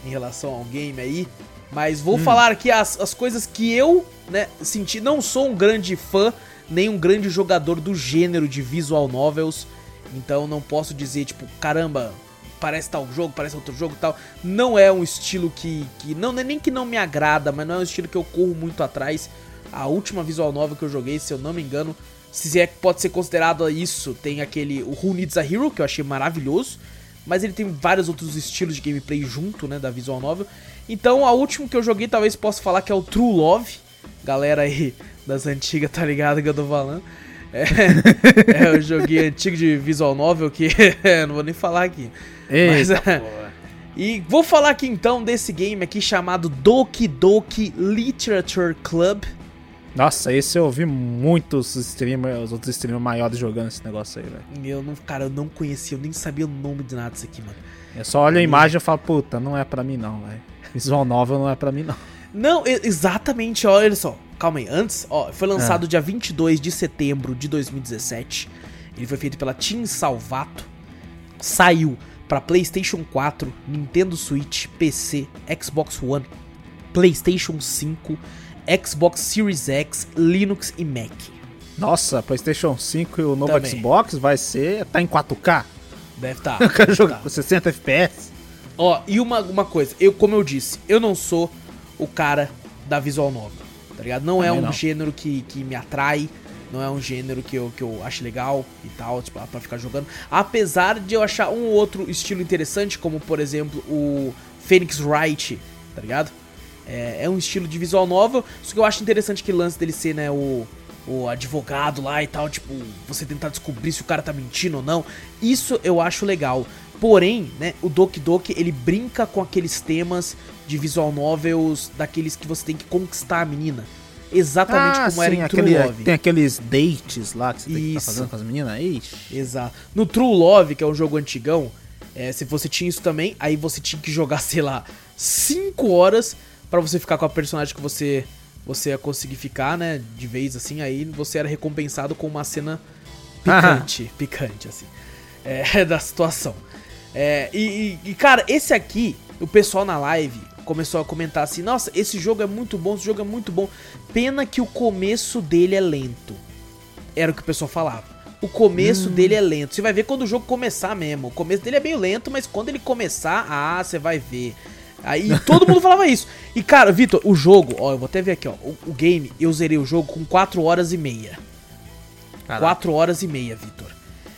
em relação ao game aí. Mas vou Hum. falar aqui as, as coisas que eu, né, senti. Não sou um grande fã, nem um grande jogador do gênero de visual novels. Então não posso dizer, tipo, caramba, parece tal jogo, parece outro jogo tal. Não é um estilo que. que não, não é nem que não me agrada, mas não é um estilo que eu corro muito atrás. A última visual novel que eu joguei, se eu não me engano, se é que pode ser considerado isso, tem aquele. O Who Needs a Hero, que eu achei maravilhoso. Mas ele tem vários outros estilos de gameplay junto, né, da visual novel. Então, a última que eu joguei, talvez possa falar que é o True Love. Galera aí das antigas, tá ligado que eu tô falando? É, é o joguinho antigo de visual novel que não vou nem falar aqui. Mas, Eita, é, e vou falar aqui então desse game aqui chamado Doki Doki Literature Club. Nossa, esse eu ouvi muitos streamers, os outros streamers maiores jogando esse negócio aí, velho. Eu não, cara, eu não conhecia, eu nem sabia o nome de nada disso aqui, mano. Eu só olho a imagem e falo, puta, não é pra mim não, velho. Visual novel não é pra mim não. Não, exatamente, ó, olha só. Calma aí, antes, ó, foi lançado dia 22 de setembro de 2017. Ele foi feito pela Team Salvato. Saiu pra PlayStation 4, Nintendo Switch, PC, Xbox One, PlayStation 5, Xbox Series X, Linux e Mac. Nossa, PlayStation 5 e o novo Também. Xbox vai ser. tá em 4K? Deve tá. Eu quero jogar tá. com 60 FPS. Ó, e uma, uma coisa, eu, como eu disse, eu não sou o cara da visual novel, tá ligado? Não é Também um não. gênero que, que me atrai, não é um gênero que eu, que eu acho legal e tal, tipo, pra ficar jogando. Apesar de eu achar um ou outro estilo interessante, como por exemplo o Phoenix Wright, tá ligado? É, é um estilo de visual novel, só que eu acho interessante que o lance dele ser, né, o, o advogado lá e tal, tipo, você tentar descobrir se o cara tá mentindo ou não. Isso eu acho legal. Porém, né, o Doki Doki, ele brinca com aqueles temas de visual novels, daqueles que você tem que conquistar a menina. Exatamente como era em True aquele, Love. tem aqueles dates lá que você tem que estar Isso. fazendo com as meninas. Ixi. Exato. No True Love, que é um jogo antigão, é, se você tinha isso também, aí você tinha que jogar, sei lá, 5 horas pra você ficar com a personagem que você você ia conseguir ficar, né, de vez assim, aí você era recompensado com uma cena picante, picante assim, é, da situação. É, e, e- e, cara, esse aqui, o pessoal na live começou a comentar assim, nossa, esse jogo é muito bom, esse jogo é muito bom, pena que o começo dele é lento. Era o que o pessoal falava. O começo dele é lento. Você vai ver quando o jogo começar mesmo. O começo dele é meio lento, mas quando ele começar, ah, você vai ver. Aí todo mundo falava isso. E cara, Vitor, o jogo, ó, eu vou até ver aqui, ó. O, o game, eu zerei o jogo com 4 horas e meia. 4 horas e meia, Vitor.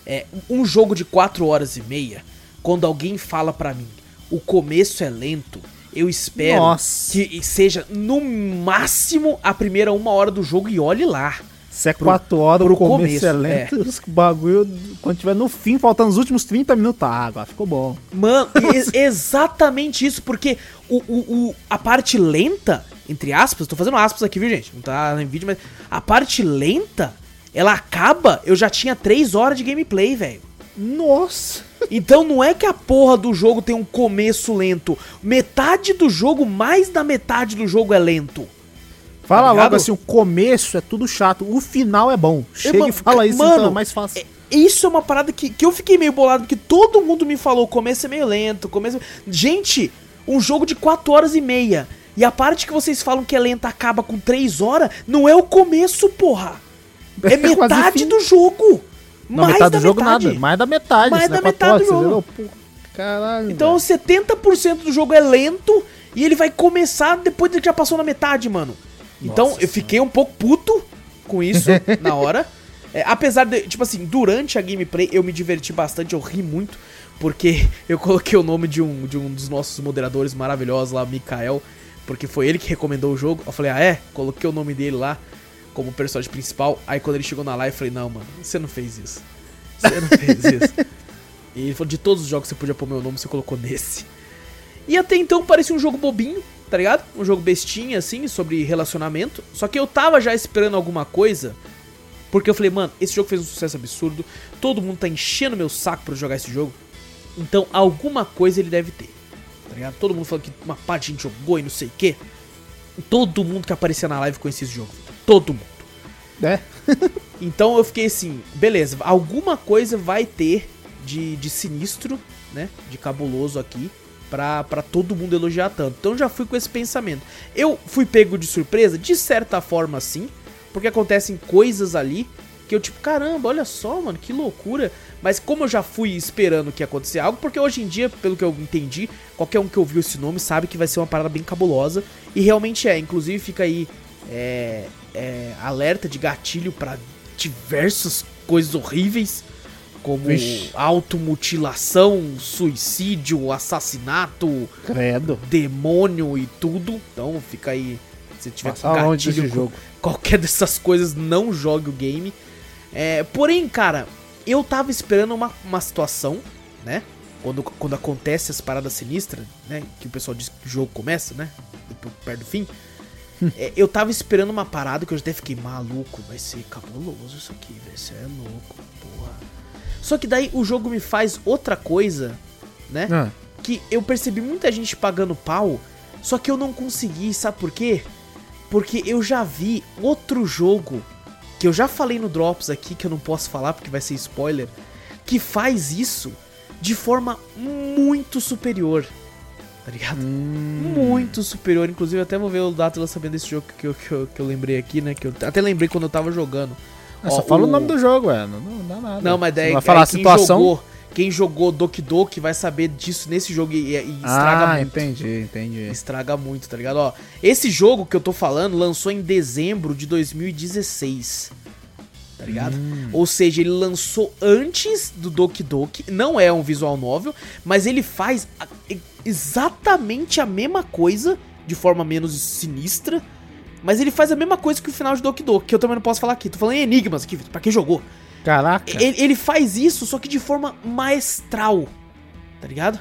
É, um jogo de 4 horas e meia, quando alguém fala pra mim, o começo é lento, eu espero Nossa. que seja no máximo a primeira uma hora do jogo e olhe lá. Se é Pro- 4 horas, pro o começo começo, é lento, os bagulho, quando tiver no fim, faltando os últimos 30 minutos, ah, agora ficou bom. Mano, e- exatamente isso, porque o, o, o- a parte lenta, entre aspas, tô fazendo aspas aqui, viu, gente? Não tá em vídeo, mas a parte lenta, ela acaba, eu já tinha 3 horas de gameplay, velho. Nossa! Então não é que a porra do jogo tem um começo lento. Metade do jogo, mais da metade do jogo é lento. Fala Tá logo assim, o começo é tudo chato, o final é bom. Chega e fala isso, mano, então é mais fácil. É- Isso é uma parada que, que eu fiquei meio bolado, porque todo mundo me falou, o começo é meio lento, começo... Gente, um jogo de 4 horas e meia, e a parte que vocês falam que é lenta acaba com 3 horas, não é o começo, porra. É É metade do jogo. Não, mais metade da do jogo metade. nada, mais da metade. Mais da é metade do horas, jogo. viu? Pô, Caralho. Então velho. 70% do jogo é lento, e ele vai começar depois de que já passou na metade, mano. Então Nossa eu fiquei um pouco puto com isso na hora. É, apesar de, tipo assim, durante a gameplay eu me diverti bastante, eu ri muito, porque eu coloquei o nome de um, de um dos nossos moderadores maravilhosos lá, Mikael, porque foi ele que recomendou o jogo. Eu falei, ah é? Coloquei o nome dele lá como personagem principal. Aí quando ele chegou na live, eu falei, não, mano, você não fez isso. Você não fez isso. E ele falou, de todos os jogos que você podia pôr meu nome, você colocou nesse. E até então parecia um jogo bobinho, tá ligado? Um jogo bestinha, assim, sobre relacionamento. Só que eu tava já esperando alguma coisa. Porque eu falei, mano, esse jogo fez um sucesso absurdo. Todo mundo tá enchendo meu saco pra jogar esse jogo. Então, alguma coisa ele deve ter. Tá ligado? Todo mundo falando que uma parte de gente jogou e não sei o quê. Todo mundo que aparecia na live conhecia esse jogo. Todo mundo. É. Então eu fiquei assim, beleza, alguma coisa vai ter de, de sinistro, né? De cabuloso aqui. Pra, pra todo mundo elogiar tanto. Então já fui com esse pensamento. Eu fui pego de surpresa, de certa forma sim. Porque acontecem coisas ali que eu, tipo, caramba, olha só, mano, que loucura. Mas como eu já fui esperando que ia acontecer algo, porque hoje em dia, pelo que eu entendi, qualquer um que ouviu esse nome sabe que vai ser uma parada bem cabulosa. E realmente é. Inclusive fica aí é, é, alerta de gatilho para diversas coisas horríveis. Como Vixe. automutilação, suicídio, assassinato, Credo. demônio e tudo. Então fica aí. Se tiver Passa com desse gatilho jogo. qualquer dessas coisas, não jogue o game. É, porém, cara, eu tava esperando uma, uma situação, né? Quando, quando acontece as paradas sinistras, né? Que o pessoal diz que o jogo começa, né? Depois, perto do fim. É, eu tava esperando uma parada que eu até fiquei maluco. Vai ser cabuloso isso aqui, velho. Isso é louco, porra. Só que daí o jogo me faz outra coisa, né? Ah, que eu percebi muita gente pagando pau, só que eu não consegui, sabe por quê? Porque eu já vi outro jogo, que eu já falei no Drops aqui, que eu não posso falar porque vai ser spoiler, que faz isso de forma muito superior. Tá ligado? hum, Muito superior. Inclusive, eu até vou ver o data de lançamento desse jogo que eu, que, eu, que eu lembrei aqui, né? Que eu até lembrei quando eu tava jogando. É só Ó, fala o... nome do jogo, é. Não, não dá nada. Não, mas daí vai falar a quem situação. jogou, quem jogou Doki Doki vai saber disso nesse jogo e, e estraga ah, muito. entendi, entendi. Estraga muito, tá ligado? Ó, esse jogo que eu tô falando lançou em dezembro de 2016. Tá ligado? Hum. Ou seja, ele lançou antes do Doki Doki. Não é um visual novel, mas ele faz exatamente a mesma coisa, de forma menos sinistra. Mas ele faz a mesma coisa que o final de Doki Doki, que eu também não posso falar aqui. Tô falando em enigmas aqui, Vitor, pra quem jogou. Caraca. Ele, ele faz isso, só que de forma maestral, tá ligado?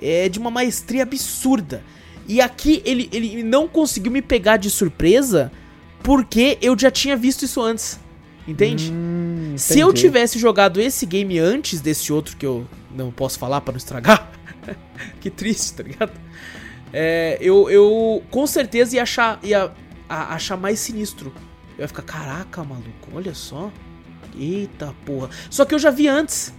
É de uma maestria absurda. E aqui ele, ele não conseguiu me pegar de surpresa porque eu já tinha visto isso antes. Entende? Hum, Se eu tivesse jogado esse game antes desse outro que eu não posso falar pra não estragar, que triste, tá ligado? É, eu, eu com certeza ia achar, ia a- achar mais sinistro. Eu ia ficar, caraca, maluco, olha só. Eita porra. Só que eu já vi antes.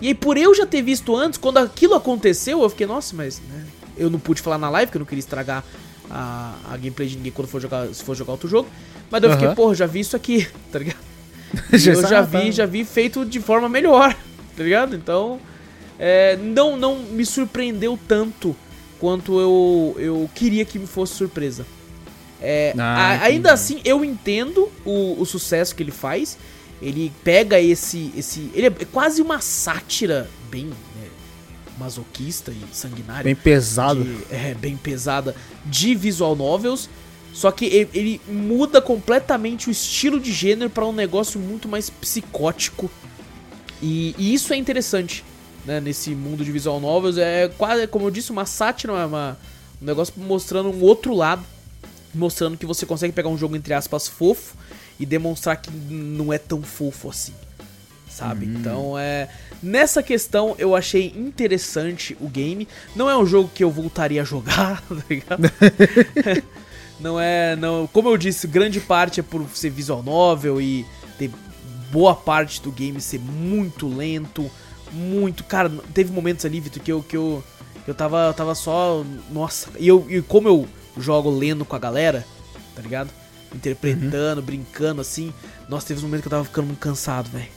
E aí, por eu já ter visto antes, quando aquilo aconteceu, eu fiquei, nossa, mas né, eu não pude falar na live, porque eu não queria estragar a, a gameplay de ninguém quando for jogar, se for jogar outro jogo. Mas eu fiquei, Aham. porra, já vi isso aqui, tá ligado? E eu já vi, já vi feito de forma melhor, tá ligado? Então, é, não, não me surpreendeu tanto quanto eu, eu queria que me fosse surpresa. É, Ah, a- ainda assim, eu entendo o, o sucesso que ele faz. Ele pega esse. esse ele é quase uma sátira bem né, masoquista e sanguinária Bem pesado. de- é, bem pesada de visual novels. Só que ele, ele muda completamente o estilo de gênero pra um negócio muito mais psicótico. E, e isso é interessante, né? Nesse mundo de visual novels. É quase, como eu disse, uma sátira, uma, uma- um negócio mostrando um outro lado. Mostrando que você consegue pegar um jogo, entre aspas, fofo e demonstrar que não é tão fofo assim. Sabe? Então é. Nessa questão eu achei interessante o game. Não é um jogo que eu voltaria a jogar, tá ligado? não é. Não, como eu disse, grande parte é por ser visual novel e ter boa parte do game ser muito lento. Muito. Cara, teve momentos ali, Vitor, que eu. Que eu eu tava, eu tava só. Nossa. E, eu, e como eu jogo lendo com a galera, tá ligado? Interpretando, brincando assim. Nossa, teve um momento que eu tava ficando muito cansado, velho.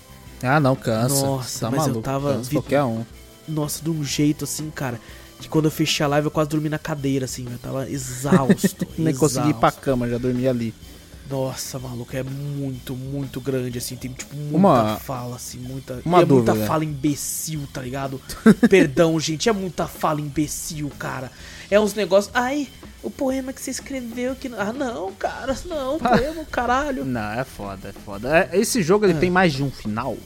Ah, não, cansa. Nossa, tá mas eu maluco, tava- Cansa vi- qualquer um. Nossa, de um jeito assim, cara. Que quando eu fechei a live eu quase dormi na cadeira, assim. Eu tava exausto. Nem consegui ir pra exausto. cama, já dormi ali. Nossa, maluco, é muito, muito grande, assim. Tem, tipo, muita Uma- fala, assim, muita. uma é muita dúvida. fala imbecil, tá ligado? Perdão, gente, é muita fala imbecil, cara. É uns negócios. Ai, o poema que você escreveu que. Ah, não, cara, não, poema, caralho. Não, é foda, é foda. É, Esse jogo ele Ah. tem mais de um final?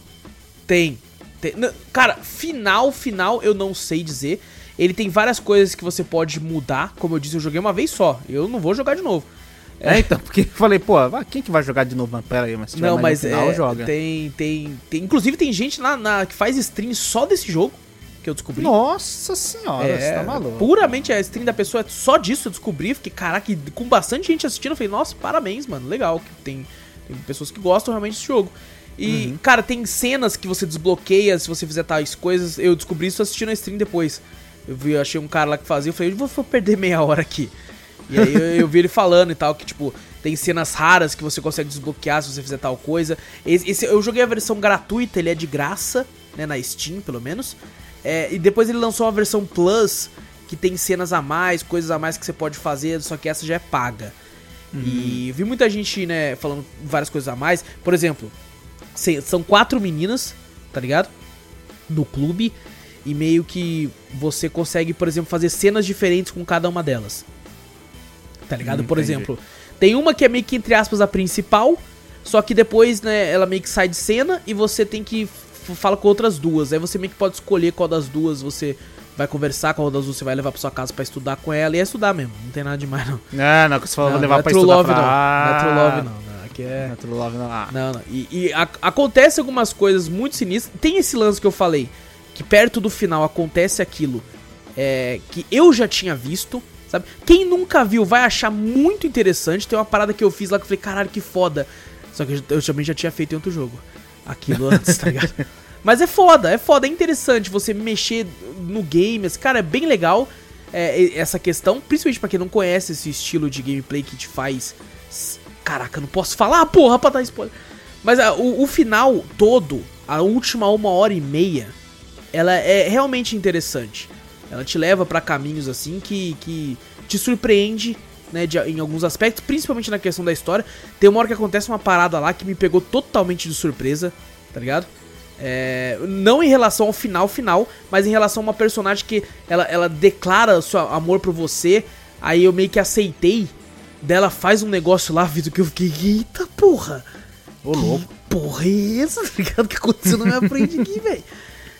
Tem. tem cara, final, final, eu não sei dizer. Ele tem várias coisas que você pode mudar. Como eu disse, eu joguei uma vez só. Eu não vou jogar de novo. É, então, porque eu falei, pô, ah, quem que vai jogar de novo? Mas pera aí, mas se não, mas final, é, joga. tem, tem, tem. Inclusive tem gente na, na- que faz stream só desse jogo. Que eu descobri. Nossa senhora, você é, tá maluco. puramente a stream da pessoa é só disso eu descobri. Fiquei, caraca, com bastante gente assistindo. Eu falei, nossa, parabéns, mano. Legal que tem, tem pessoas que gostam realmente desse jogo. E, Uhum. cara, tem cenas que você desbloqueia se você fizer tais coisas. Eu descobri isso assistindo a stream depois. Eu vi, eu achei um cara lá que fazia, eu falei, eu vou, vou perder meia hora aqui. E aí eu, eu vi ele falando e tal, que tipo, tem cenas raras que você consegue desbloquear se você fizer tal coisa. Esse, esse- eu joguei a versão gratuita, ele é de graça, né, na Steam, pelo menos. É, e depois ele lançou uma versão Plus, que tem cenas a mais, coisas a mais que você pode fazer, só que essa já é paga. E vi muita gente, né, falando várias coisas a mais. Por exemplo, são quatro meninas, tá ligado? No clube. E meio que você consegue, por exemplo, fazer cenas diferentes com cada uma delas. Tá ligado? Hum, por entendi. exemplo, tem uma que é meio que, entre aspas, a principal. Só que depois, né, ela meio que sai de cena e você tem que fala com outras duas. Aí você meio que pode escolher qual das duas você vai conversar, qual das duas você vai levar pra sua casa pra estudar com ela. E é estudar mesmo, não tem nada demais não. É, não, que você falou, não, levar não é pra True estudar Love pra... não. Não é True Love não. não. Aqui é... Não é True Love não. Ah. Não, não. E, e a- acontece algumas coisas muito sinistras. Tem esse lance que eu falei, que perto do final acontece aquilo é, que eu já tinha visto, sabe? Quem nunca viu vai achar muito interessante. Tem uma parada que eu fiz lá que eu falei, caralho, que foda. Só que eu, eu também já tinha feito em outro jogo. Aquilo antes, tá ligado? Mas é foda, é foda, é interessante você mexer no game. Cara, é bem legal é, essa questão, principalmente pra quem não conhece esse estilo de gameplay que te faz. Caraca, não posso falar, porra, pra dar spoiler. Mas ah, o, o final todo, a última uma hora e meia, ela é realmente interessante. Ela te leva pra caminhos assim que, que te surpreende, né, de- em alguns aspectos, principalmente na questão da história. Tem uma hora que acontece uma parada lá que me pegou totalmente de surpresa, tá ligado? É, não em relação ao final final, mas em relação a uma personagem que ela, ela declara seu amor por você. Aí eu meio que aceitei. Dela faz um negócio lá, Vitor, que eu fiquei, eita porra! Ô, louco. Porra é essa? Tá ligado? O que aconteceu na minha frente aqui, velho?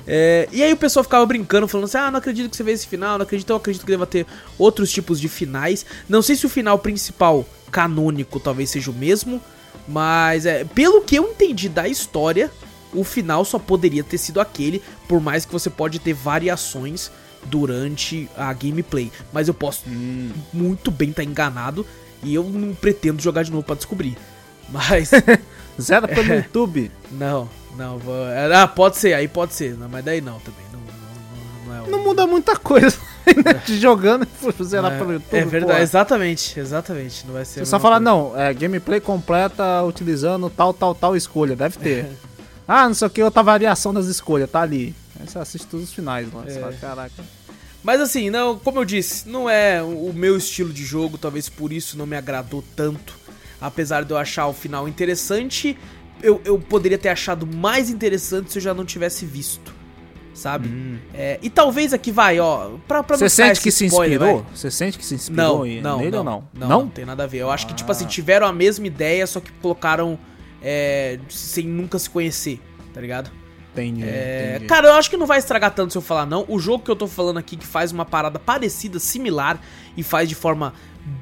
É, e aí o pessoal ficava brincando, falando assim: ah, não acredito que você veio esse final, não acredito, eu acredito que deva ter outros tipos de finais. Não sei se o final principal, canônico, talvez seja o mesmo, mas é, pelo que eu entendi da história, o final só poderia ter sido aquele, por mais que você pode ter variações durante a gameplay. Mas eu posso Hum. muito bem estar enganado e eu não pretendo jogar de novo pra descobrir. Mas. Zero pelo YouTube. Não, não, vou... Ah, pode ser, aí pode ser, não, mas daí não também. Não, não, não, é o- Não muda muita coisa. Te jogando e for zerar é, pelo YouTube. É verdade, pô. exatamente, exatamente. Não vai ser. Você só falar, não, é gameplay completa utilizando tal, tal, tal escolha. Deve ter. ah, não sei o que, outra variação das escolhas, tá ali. Aí você assiste todos os finais lá. Você É. fala, caraca. Mas assim, não, como eu disse, não é o meu estilo de jogo, talvez por isso não me agradou tanto. Apesar de eu achar o final interessante, eu, eu poderia ter achado mais interessante se eu já não tivesse visto. Sabe? É, e talvez aqui vai, ó. Pra, pra Você não sente que se spoiler, inspirou? Você sente que se inspirou Não, em- não, nele não, ou não? não? Não, tem nada a ver. Eu acho que, tipo assim, Ah. tiveram a mesma ideia, só que colocaram é, sem nunca se conhecer, tá ligado? Entendi, É, entendi. cara, eu acho que não vai estragar tanto se eu falar não. O jogo que eu tô falando aqui que faz uma parada parecida, similar e faz de forma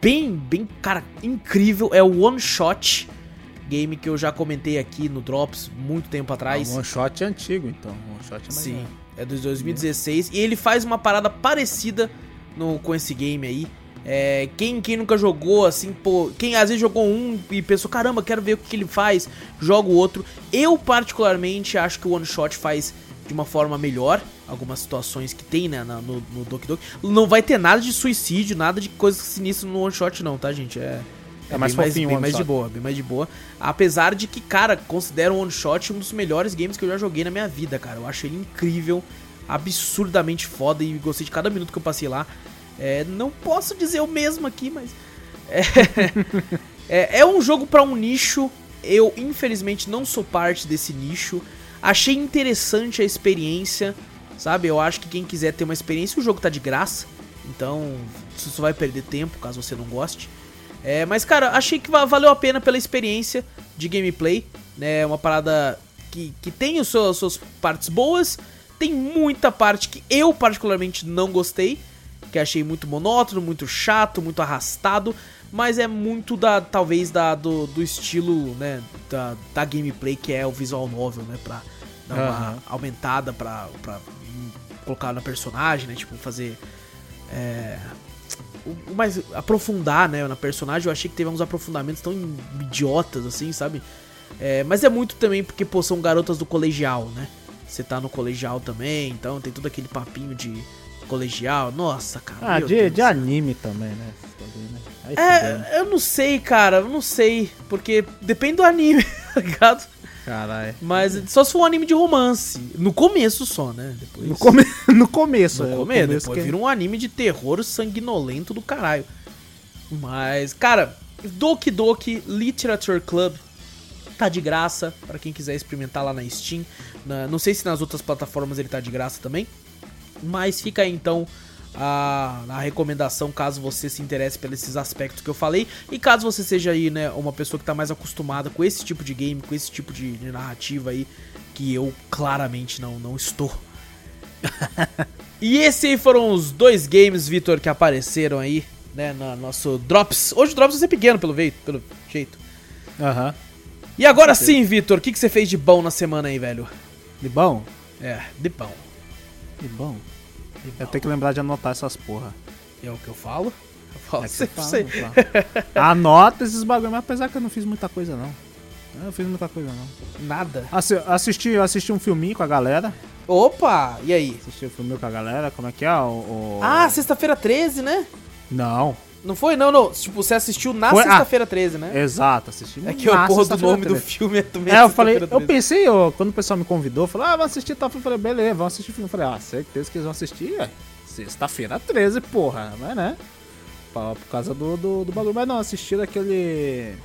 bem, bem, cara, incrível é o One Shot game que eu já comentei aqui no Drops muito tempo atrás. o one shot é antigo, então. O one shot é mais Sim, é dos 2016 e ele faz uma parada parecida no, com esse game aí. É, quem, quem nunca jogou, assim, pô, quem às vezes jogou um e pensou, caramba, quero ver o que, que ele faz, joga o outro. Eu, particularmente, acho que o One Shot faz de uma forma melhor algumas situações que tem, né, no, no Doki Doki. Não vai ter nada de suicídio, nada de coisa sinistra no One Shot, não, tá, gente? É, É mais bem fofinho bem mais de boa, bem mais de boa. Apesar de que, cara, considero o One Shot um dos melhores games que eu já joguei na minha vida, cara. Eu acho ele incrível, absurdamente foda e gostei de cada minuto que eu passei lá. É, não posso dizer o mesmo aqui, mas. É, é, é um jogo pra um nicho. Eu, infelizmente, não sou parte desse nicho. Achei interessante a experiência, sabe? Eu acho que quem quiser ter uma experiência, o jogo tá de graça. Então, você só vai perder tempo caso você não goste. É, mas, cara, achei que va- valeu a pena pela experiência de gameplay. Né? Uma parada que, que tem as suas partes boas. Tem muita parte que eu, particularmente, não gostei. Que achei muito monótono, muito chato, muito arrastado. Mas é muito da, talvez, da, do, do estilo, né? Da, da gameplay que é o visual novel, né? Pra dar uma aumentada pra, pra hum, colocar na personagem, né? Tipo, fazer. É, o- mais aprofundar, né, na personagem, eu achei que teve uns aprofundamentos tão idiotas assim, sabe? É, mas é muito também porque, pô, são garotas do colegial, né? Você tá no colegial também, então tem todo aquele papinho de colegial. Nossa, cara. Ah, de, Deus de anime também, né? né? Aí. É, eu não sei, cara, eu não sei. Porque depende do anime, tá ligado? Caralho. Mas só se for um anime de romance. No começo só, né? Depois, No, come... no começo, no é, começo, começo depois que- vira um anime de terror sanguinolento do caralho. Mas, cara, Doki Doki Literature Club tá de graça pra quem quiser experimentar lá na Steam. Na- não sei se nas outras plataformas ele tá de graça também. Mas fica aí então a, a recomendação caso você se interesse pelos esses aspectos que eu falei. E caso você seja aí, né, uma pessoa que tá mais acostumada com esse tipo de game, com esse tipo de, de narrativa aí, que eu claramente não, não estou. e esses aí foram os dois games, Vitor, que apareceram aí, né, no nosso Drops. Hoje o Drops vai ser pequeno, pelo, veio, pelo jeito. Aham. E agora sim, Vitor, o que, que você fez de bom na semana aí, velho? De bom? É, de bom. De bom. Eu tenho que lembrar de anotar essas porra. É o que eu falo? Eu falo É sempre fala, fala. Anota esses bagulho, mas apesar que eu não fiz muita coisa, não. Eu não fiz muita coisa, não. Nada. Assi- assisti, assisti um filminho com a galera. Opa, e aí? Assisti um filminho com a galera. Como é que é? O, o- Ah, sexta-feira 13, né? Não. Não foi? Não, não. Tipo, você assistiu na ah. sexta-feira 13, né? Exato, assisti É que o na porra do nome do 13. filme é também É, eu falei, eu 13. pensei, eu, quando o pessoal me convidou, falou, ah, vamos assistir tal filme. Eu falei, beleza, vamos assistir o filme. Eu falei, ah, certeza que eles vão assistir, é. Sexta-feira 13, porra, mas né? Por, por causa do, do, do bagulho. Mas não, assisti daquele.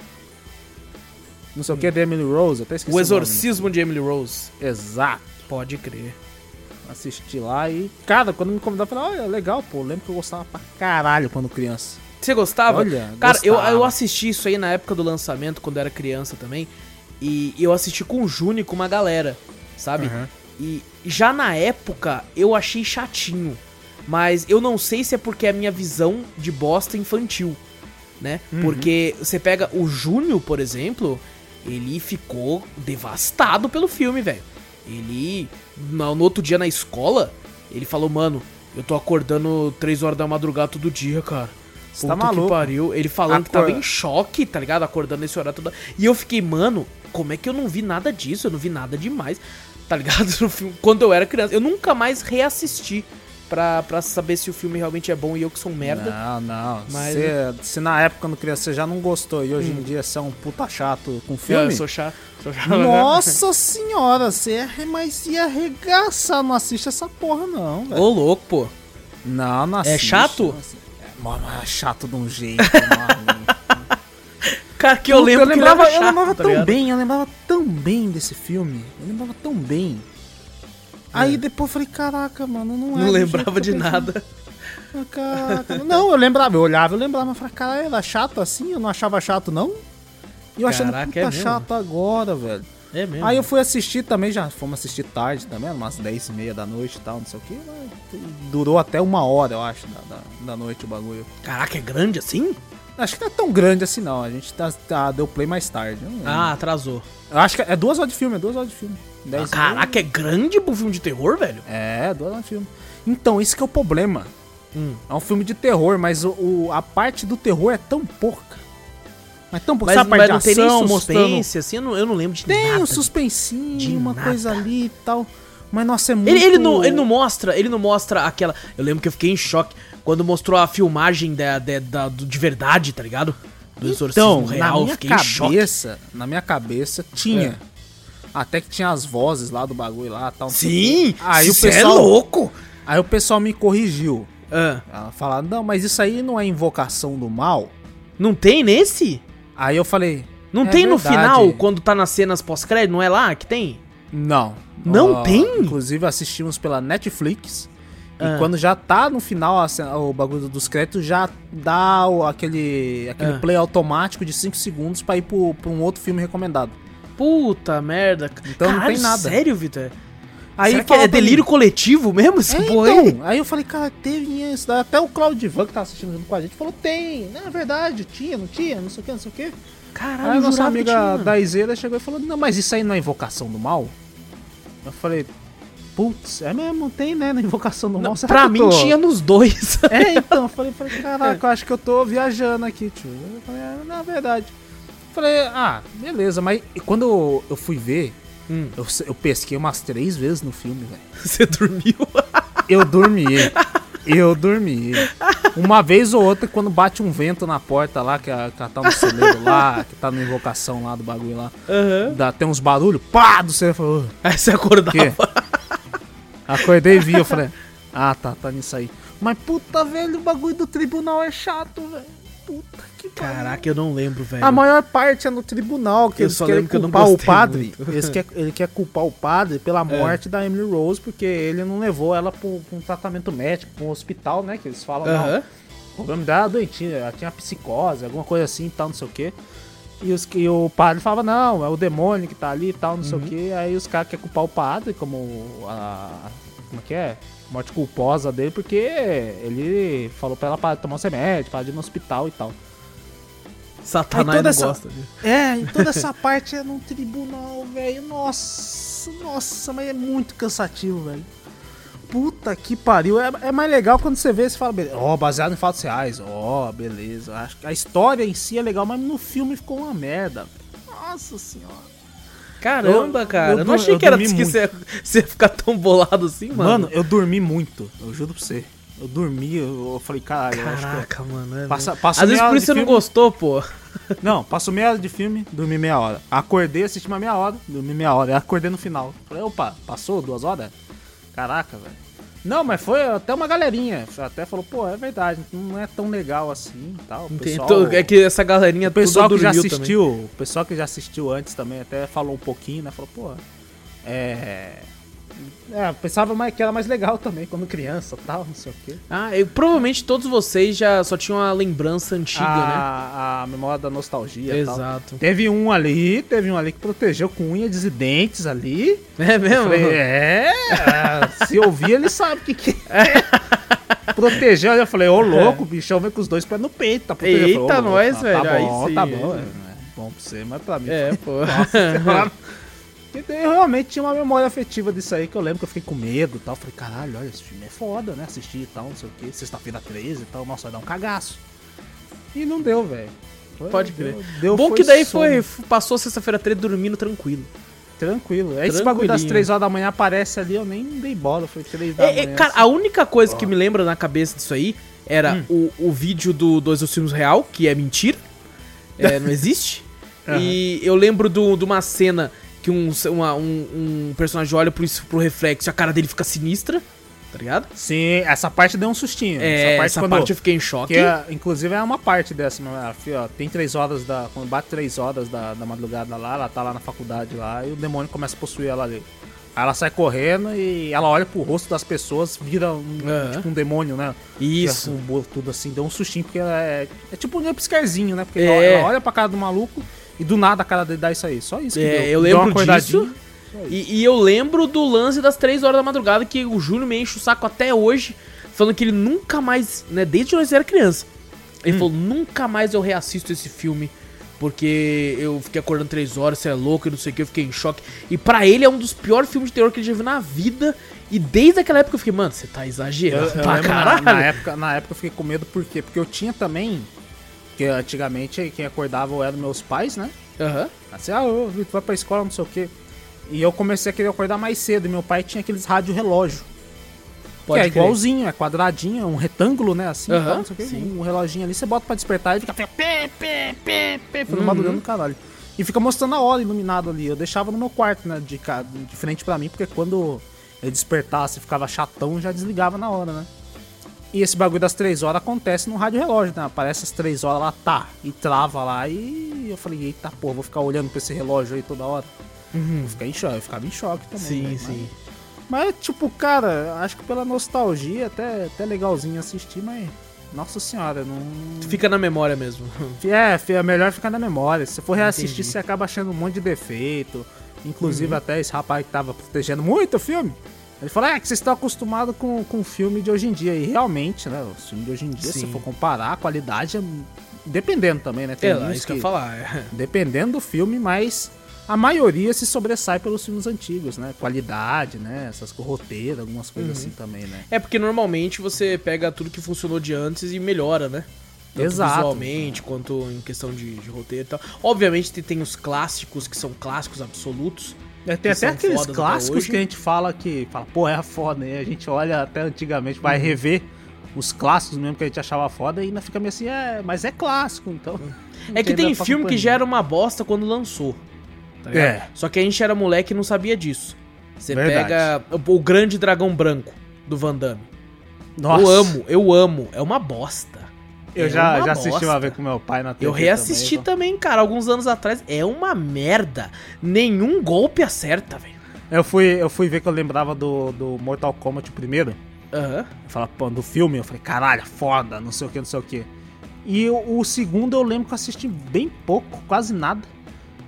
Não sei o que, de Emily Rose, até esqueci. O nome. Exorcismo de Emily Rose. Exato. Pode crer. Assisti lá e, cara, quando me convidaram, eu falei, olha, legal, pô. Lembro que eu gostava pra caralho quando criança. Você gostava? Olha, Cara, eu, gostava. eu assisti isso aí na época do lançamento, quando eu era criança também. E eu assisti com o Juni, com uma galera, sabe? Uhum. E já na época eu achei chatinho. Mas eu não sei se é porque é a minha visão de bosta infantil, né? Uhum. Porque você pega o Júnior, por exemplo, ele ficou devastado pelo filme, velho. Ele, no, no outro dia na escola, ele falou, mano, eu tô acordando 3 horas da madrugada todo dia, cara. Você tá Puta que maluco. pariu. Ele falando que tava Acor- em choque, tá ligado? Acordando nesse horário todo. E eu fiquei, mano, como é que eu não vi nada disso? Eu não vi nada demais, tá ligado? No filme- Quando eu era criança. Eu nunca mais reassisti pra, pra saber se o filme realmente é bom e eu que sou um merda. Não, não. Mas- Se, se na época quando criança você já não gostou e hoje em dia você é um puta chato com Eu, filme. sou chato. Sou chato. Nossa senhora, você é, mas ia arregaçar, não assiste essa porra não, velho. Ô, louco, pô. Não, não assiste. chato? não assiste. É, mano, é chato de um jeito, mano. Cara, que eu lembro que ele lembrava, era eu lembrava tá tão ligado? bem, eu lembrava tão bem desse filme. Eu lembrava tão bem. Aí depois eu falei, caraca, mano, não é. Não lembrava que de eu nada. Ah, Caraca. Não, eu lembrava, eu olhava, eu lembrava, mas falei, cara, era chato assim? Eu não achava chato, não? E eu achando puta é mesmo? chato agora, velho. É mesmo. Aí eu fui assistir também, já fomos assistir tarde também, umas 10 e meia da noite e tal, não sei o que. Durou até uma hora, eu acho, da, da, da noite o bagulho. Caraca, é grande assim? Acho que não é tão grande assim não, a gente tá, tá- deu play mais tarde. Ah, atrasou. Eu acho que é duas horas de filme, é duas horas de filme. Ah, 10 caraca, é grande pro filme de terror, velho? É, duas horas de filme. Então, esse que é o problema. Hum. É um filme de terror, mas o, o- a parte do terror é tão pouca. Mas tão pouca. Mas, Sabe mas não tem nem ação, mostrando... suspense, assim, eu não, eu não lembro de Tem nada. um suspensinho, de uma nada. coisa ali e tal. Mas, nossa, é muito... Ele, ele, não, ele não mostra, ele não mostra aquela. Eu lembro que eu fiquei em choque quando mostrou a filmagem da, da, da- de verdade, tá ligado? Do exorcismo Então, real, na eu minha fiquei cabeça, na minha cabeça tinha. É. Até que tinha as vozes lá do bagulho lá, tal. Sim! quê. Aí o cê pessoal, é louco! aí o pessoal me corrigiu. Ah, Ela falava: "Não, mas isso aí não é invocação do mal". não tem nesse? Aí eu falei: Não É tem no verdade. final, quando tá nas cenas pós-crédito? Não é lá que tem? "Não". Não tem? Inclusive assistimos pela Netflix. Ah. E quando já tá no final o bagulho dos créditos, já dá o- aquele, aquele Ah. play automático de 5 segundos pra ir pro, pra um outro filme recomendado. Puta merda. Então não Caralho, tem nada. Sério, Vitor? Aí Será que é pra mim- delírio coletivo mesmo essa É, porra aí? então, aí eu falei, cara, teve isso. Até o Claudivan que tava assistindo junto com a gente falou, tem. Não, é verdade, tinha, não tinha, não sei o que, não sei o que. Caralho, Aí a eu nossa amiga tinha. Daizeira chegou e falou, não, mas isso aí não é invocação do mal? Eu falei, putz, é mesmo, tem, né, na invocação do Não, mal. Será pra eu mim tô- tinha nos dois. É, então, eu falei, falei, caraca, eu acho que eu tô viajando aqui, tio. Eu falei, é, na verdade. Falei, ah, beleza, mas quando eu, eu fui ver, Hum. eu, eu pesquei umas três vezes no filme, velho. Você dormiu? Eu dormi. Eu dormi. Uma vez ou outra, quando bate um vento na porta lá, que, a, que tá no celeiro lá, que tá na invocação lá do bagulho lá, Aham. dá, tem uns barulhos, pá, do celeiro, falou, Aí você acordava. quê? Acordei e vi, eu falei, ah, tá, tá nisso aí. Mas puta, velho, o bagulho do tribunal é chato, velho. Puta que pariu. Caraca, eu não lembro, velho. A maior parte é no tribunal, que Eu eles só querem lembro que eu não culpar o padre. Eles quer, ele quer culpar o padre pela morte da Emily Rose, porque ele não levou ela pra um tratamento médico, pra um hospital, né? Que eles falam, não, Aham. o problema dela era doentinha, ela tinha psicose, alguma coisa assim e tal, não sei o quê. E, os, e o padre falava, não, é o demônio que tá ali e tal, não sei o quê. Aí os caras querem culpar o padre como a. Como é que é? Morte culposa dele, porque ele falou pra ela para tomar um remédio, para ir no hospital e tal. Satanás não essa- gosta. disso. É, e toda essa parte é num tribunal, velho. Nossa, nossa, mas é muito cansativo, velho. Puta que pariu. É, é mais legal quando você vê e fala, ó, baseado em fatos reais. Ó, beleza. Acho que a história em si é legal, mas no filme ficou uma merda. velho. Nossa senhora. Caramba, Eu- cara. eu Eu, não achei eu que era que você ia, você ia ficar tão bolado assim, mano. Mano, eu dormi muito. Eu juro pra você. Eu dormi, eu, eu falei, caralho, eu. Caraca, mano. é Passa- passa Às vezes por isso você não gostou, pô. Não, passou meia hora de filme, dormi meia hora. Acordei, assisti uma meia hora, dormi meia hora. Acordei no final. Falei, opa, passou duas horas? Caraca, velho. Não, mas foi até uma galerinha. Até falou, pô, é verdade, não é tão legal assim e tal. O pessoal, tô- É que essa galerinha o pessoal que já assistiu, o pessoal que já assistiu antes também até falou um pouquinho, né? Falou, pô, é. É, pensava mais que era mais legal também, quando criança e tal, não sei o quê. Ah, eu, provavelmente todos vocês já só tinham uma lembrança antiga, a, a memória da nostalgia né? e tal. Exato. Teve um ali, teve um ali que protegeu com unhas e dentes ali. É mesmo? falei, é, se ouvir ele sabe o que que é. Protegeu, eu falei, ô louco, o bichão vem com os dois pés no peito, tá protegendo. Eita, falei, "Ô, nós, tá, velho, Tá aí bom, tá é. bom, é, é bom pra você, mas pra mim. É, pô. Nossa Porque Eu realmente tinha uma memória afetiva disso aí, que eu lembro que eu fiquei com medo e tal. Falei, caralho, olha, esse filme é foda, né? Assistir e tal, não sei o quê. Sexta-feira 13 e tal, nossa, vai dar um cagaço. E não deu, velho. Pode deu- crer. Deu, Bom foi que daí sono. foi, passou sexta-feira 13 dormindo tranquilo. Tranquilo. Aí esse bagulho das Tranquilinho. 3 horas da manhã aparece ali, eu nem dei bola, foi 3 da É, manhã. é, cara, assim. a única coisa que me lembra na cabeça disso aí era Hum. o, o vídeo do Dois dos Filmes Real, que é mentira. É, não existe. E eu lembro do- de uma cena que um, uma- um, um personagem olha pro, pro reflexo e a cara dele fica sinistra, tá ligado? Sim, essa parte deu um sustinho. É, essa parte, quando- eu fiquei em choque. que é, inclusive é uma parte dessa? Aqui, ó, tem três horas da. Quando bate três horas da, da madrugada lá, ela tá lá na faculdade lá e o demônio começa a possuir ela ali. Aí ela sai correndo e ela olha pro rosto das pessoas, vira um, tipo um demônio, né? Isso. Um bolo, tudo assim, deu um sustinho, porque ela é. É tipo um jumpscarezinho, né? Porque É. ela olha pra cara do maluco e do nada a cara dele dá isso aí. Só isso que É, deu. eu Deu lembro acordadinha. disso. E, e eu lembro do lance das 3 horas da madrugada que o Júnior me enche o saco até hoje, falando que ele nunca mais, né, desde que nós era criança, ele Hum. falou, nunca mais eu reassisto esse filme, porque eu fiquei acordando 3 horas, você é louco e não sei o que, eu fiquei em choque. E pra ele é um dos piores filmes de terror que ele já viu na vida, e desde aquela época eu fiquei, mano, você tá Eu, exagerando eu pra lembro na, caralho. na época, na época eu fiquei com medo, por quê? Porque eu tinha também, que antigamente quem acordava eram meus pais, né? Aham. Assim, ah, ô, Vitor, vai pra escola, não sei o quê. E eu comecei a querer acordar mais cedo, e meu pai tinha aqueles rádio relógio. Pode que é crer. igualzinho, é quadradinho, é um retângulo, né? Assim, Aham, tal, o. Um reloginho ali, você bota pra despertar e fica pé, pé, pé, fica Uhum. madrugando no caralho. E fica mostrando a hora iluminado ali. Eu deixava no meu quarto, né? De, de frente pra mim, porque quando ele despertasse ficava chatão, já desligava na hora, né? E esse bagulho das três horas acontece no rádio relógio, né? Aparece as três horas lá, tá, e trava lá, e eu falei, eita porra, vou ficar olhando pra esse relógio aí toda hora. Uhum. Vou ficar em choque, eu ficava em choque também. Sim, né? sim. Mas, mas, tipo, cara, acho que pela nostalgia até, até legalzinho assistir, mas. Nossa senhora, não. Fica na memória mesmo. É, é melhor ficar na memória. Se for reassistir, Entendi. você acaba achando um monte de defeito. Inclusive, até esse rapaz que tava protegendo muito o filme. Ele falou, é que vocês estão acostumados com, com o filme de hoje em dia. E realmente, né? O filme de hoje em dia, se Sim. for comparar, a qualidade é. Dependendo também, né? Tem É lá, uns isso que eu que- falar. Dependendo do filme, mas a maioria se sobressai pelos filmes antigos, né? Qualidade, né? Essas roteiro, algumas coisas Uhum. assim também, né? É porque normalmente você pega tudo que funcionou de antes e melhora, né? Tanto Exato. visualmente, quanto em questão de, de roteiro e tal. Obviamente tem, tem os clássicos, que são clássicos absolutos. É, Tem até aqueles clássicos que a gente fala que, fala, pô, é foda, né? A gente olha até antigamente, Uhum. vai rever os clássicos mesmo que a gente achava foda e ainda fica meio assim, é, mas é clássico, então. É que tem filme que já era uma bosta quando lançou. Tá? É. Só que a gente era moleque e não sabia disso. Você Verdade. pega o, o Grande Dragão Branco do Van Damme. Nossa, Eu amo, eu amo. É uma bosta. Eu É já, já assisti bosta. uma vez com meu pai na TV. Eu reassisti também, também, cara, alguns anos atrás. É uma merda. Nenhum golpe acerta, velho. Eu fui, eu fui ver que eu lembrava do, do Mortal Kombat primeiro. Aham. Eu falava, pô, do filme, eu falei, caralho, foda, não sei o que, não sei o que. E o, o segundo eu lembro que eu assisti bem pouco, quase nada.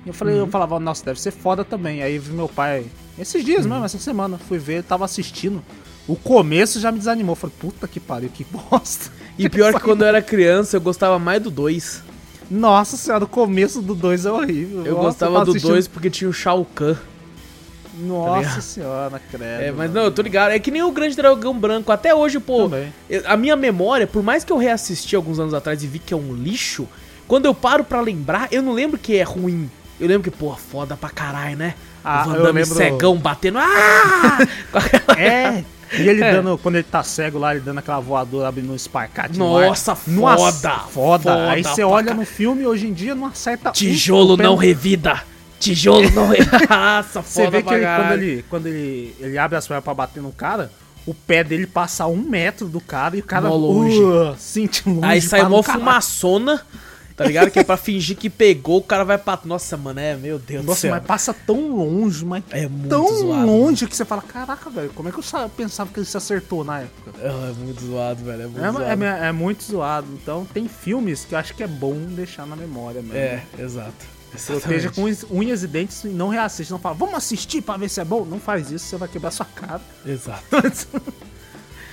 E eu falei, eu Uhum. falava, nossa, deve ser foda também. Aí vi meu pai, esses dias Uhum. mesmo, essa semana, fui ver, tava assistindo. O começo já me desanimou. Eu falei, puta que pariu, que bosta. E pior que quando eu era criança, eu gostava mais do 2. Nossa senhora, o começo do 2 é horrível. Eu Nossa, gostava tava do assistindo- 2 porque tinha o Shao Kahn. Nossa ligado? senhora, credo. É, mas não, eu tô ligado. É que nem o Grande Dragão Branco. Até hoje, pô, Também. a minha memória, por mais que eu reassisti alguns anos atrás e vi que é um lixo, quando eu paro pra lembrar, eu não lembro que é ruim. Eu lembro que, pô, foda pra caralho, né? Ah, o Van Damme lembro- cegão batendo. Ah! É, e ele É. dando, quando ele tá cego lá, ele dando aquela voadora abrindo um esparcate Nossa, no ar. foda, Nossa, foda. foda Aí você olha no filme, hoje em dia não acerta um Tijolo pé não revida. Tijolo não revida. Nossa, Você foda vê que ele, quando, ele, quando ele, ele abre as pernas pra bater no cara, o pé dele passa um metro do cara e o cara Mó longe. uh, sente longe. Aí sai no caralho. Tá ligado? Que é pra fingir que pegou, o cara vai pra... Nossa, mano, é, meu Deus do Nossa, céu. mas passa tão longe, mas É muito tão zoado. longe que você fala, caraca, velho, como é que eu sa- pensava que ele se acertou na época? É, é muito zoado, velho, é muito É, zoado. é- é muito zoado. Então tem filmes que eu acho que é bom deixar na memória mesmo. É, exato. Proteja Exatamente. com unhas- unhas e dentes e não reassiste. Não fala, vamos assistir pra ver se é bom. Não faz isso, você vai quebrar sua cara. Exato.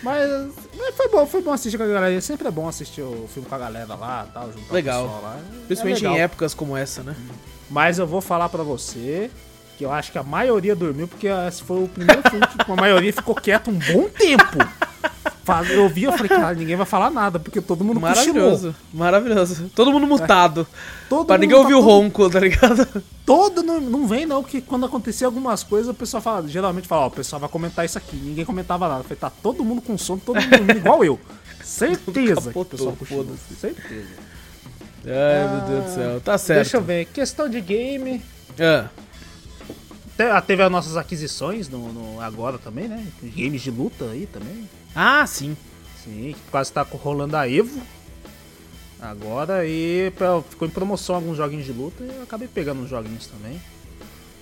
mas, mas foi bom, foi bom assistir com a galera. Sempre é bom assistir o filme com a galera lá tal, juntar Legal. o pessoal lá. É Principalmente legal. em épocas como essa, né? Mas eu vou falar pra você que eu acho que a maioria dormiu, porque esse foi o primeiro filme que a maioria ficou quieto um bom tempo. Fa- Eu vi, eu falei, cara, ninguém vai falar nada, porque todo mundo cochilou. Maravilhoso, maravilhoso. Todo mundo mutado. Todo pra mundo ninguém tá ouvir o todo- ronco, tá ligado? Todo não, não vem, não, que quando acontecia algumas coisas, o pessoal fala, geralmente fala, ó, o pessoal vai comentar isso aqui. Ninguém comentava nada. Eu falei, tá todo mundo com sono, todo mundo dormindo igual eu. Certeza que o Capotou, pessoal cochilou. Certeza. Ai, meu Deus do céu. Tá certo. Deixa eu ver, questão de game. Ah, Te- ah, Teve as nossas aquisições no, no- agora também, né? Games de luta aí também. Ah, sim. Sim, que quase tá rolando a Evo. Agora e ficou em promoção alguns joguinhos de luta e eu acabei pegando uns joguinhos também.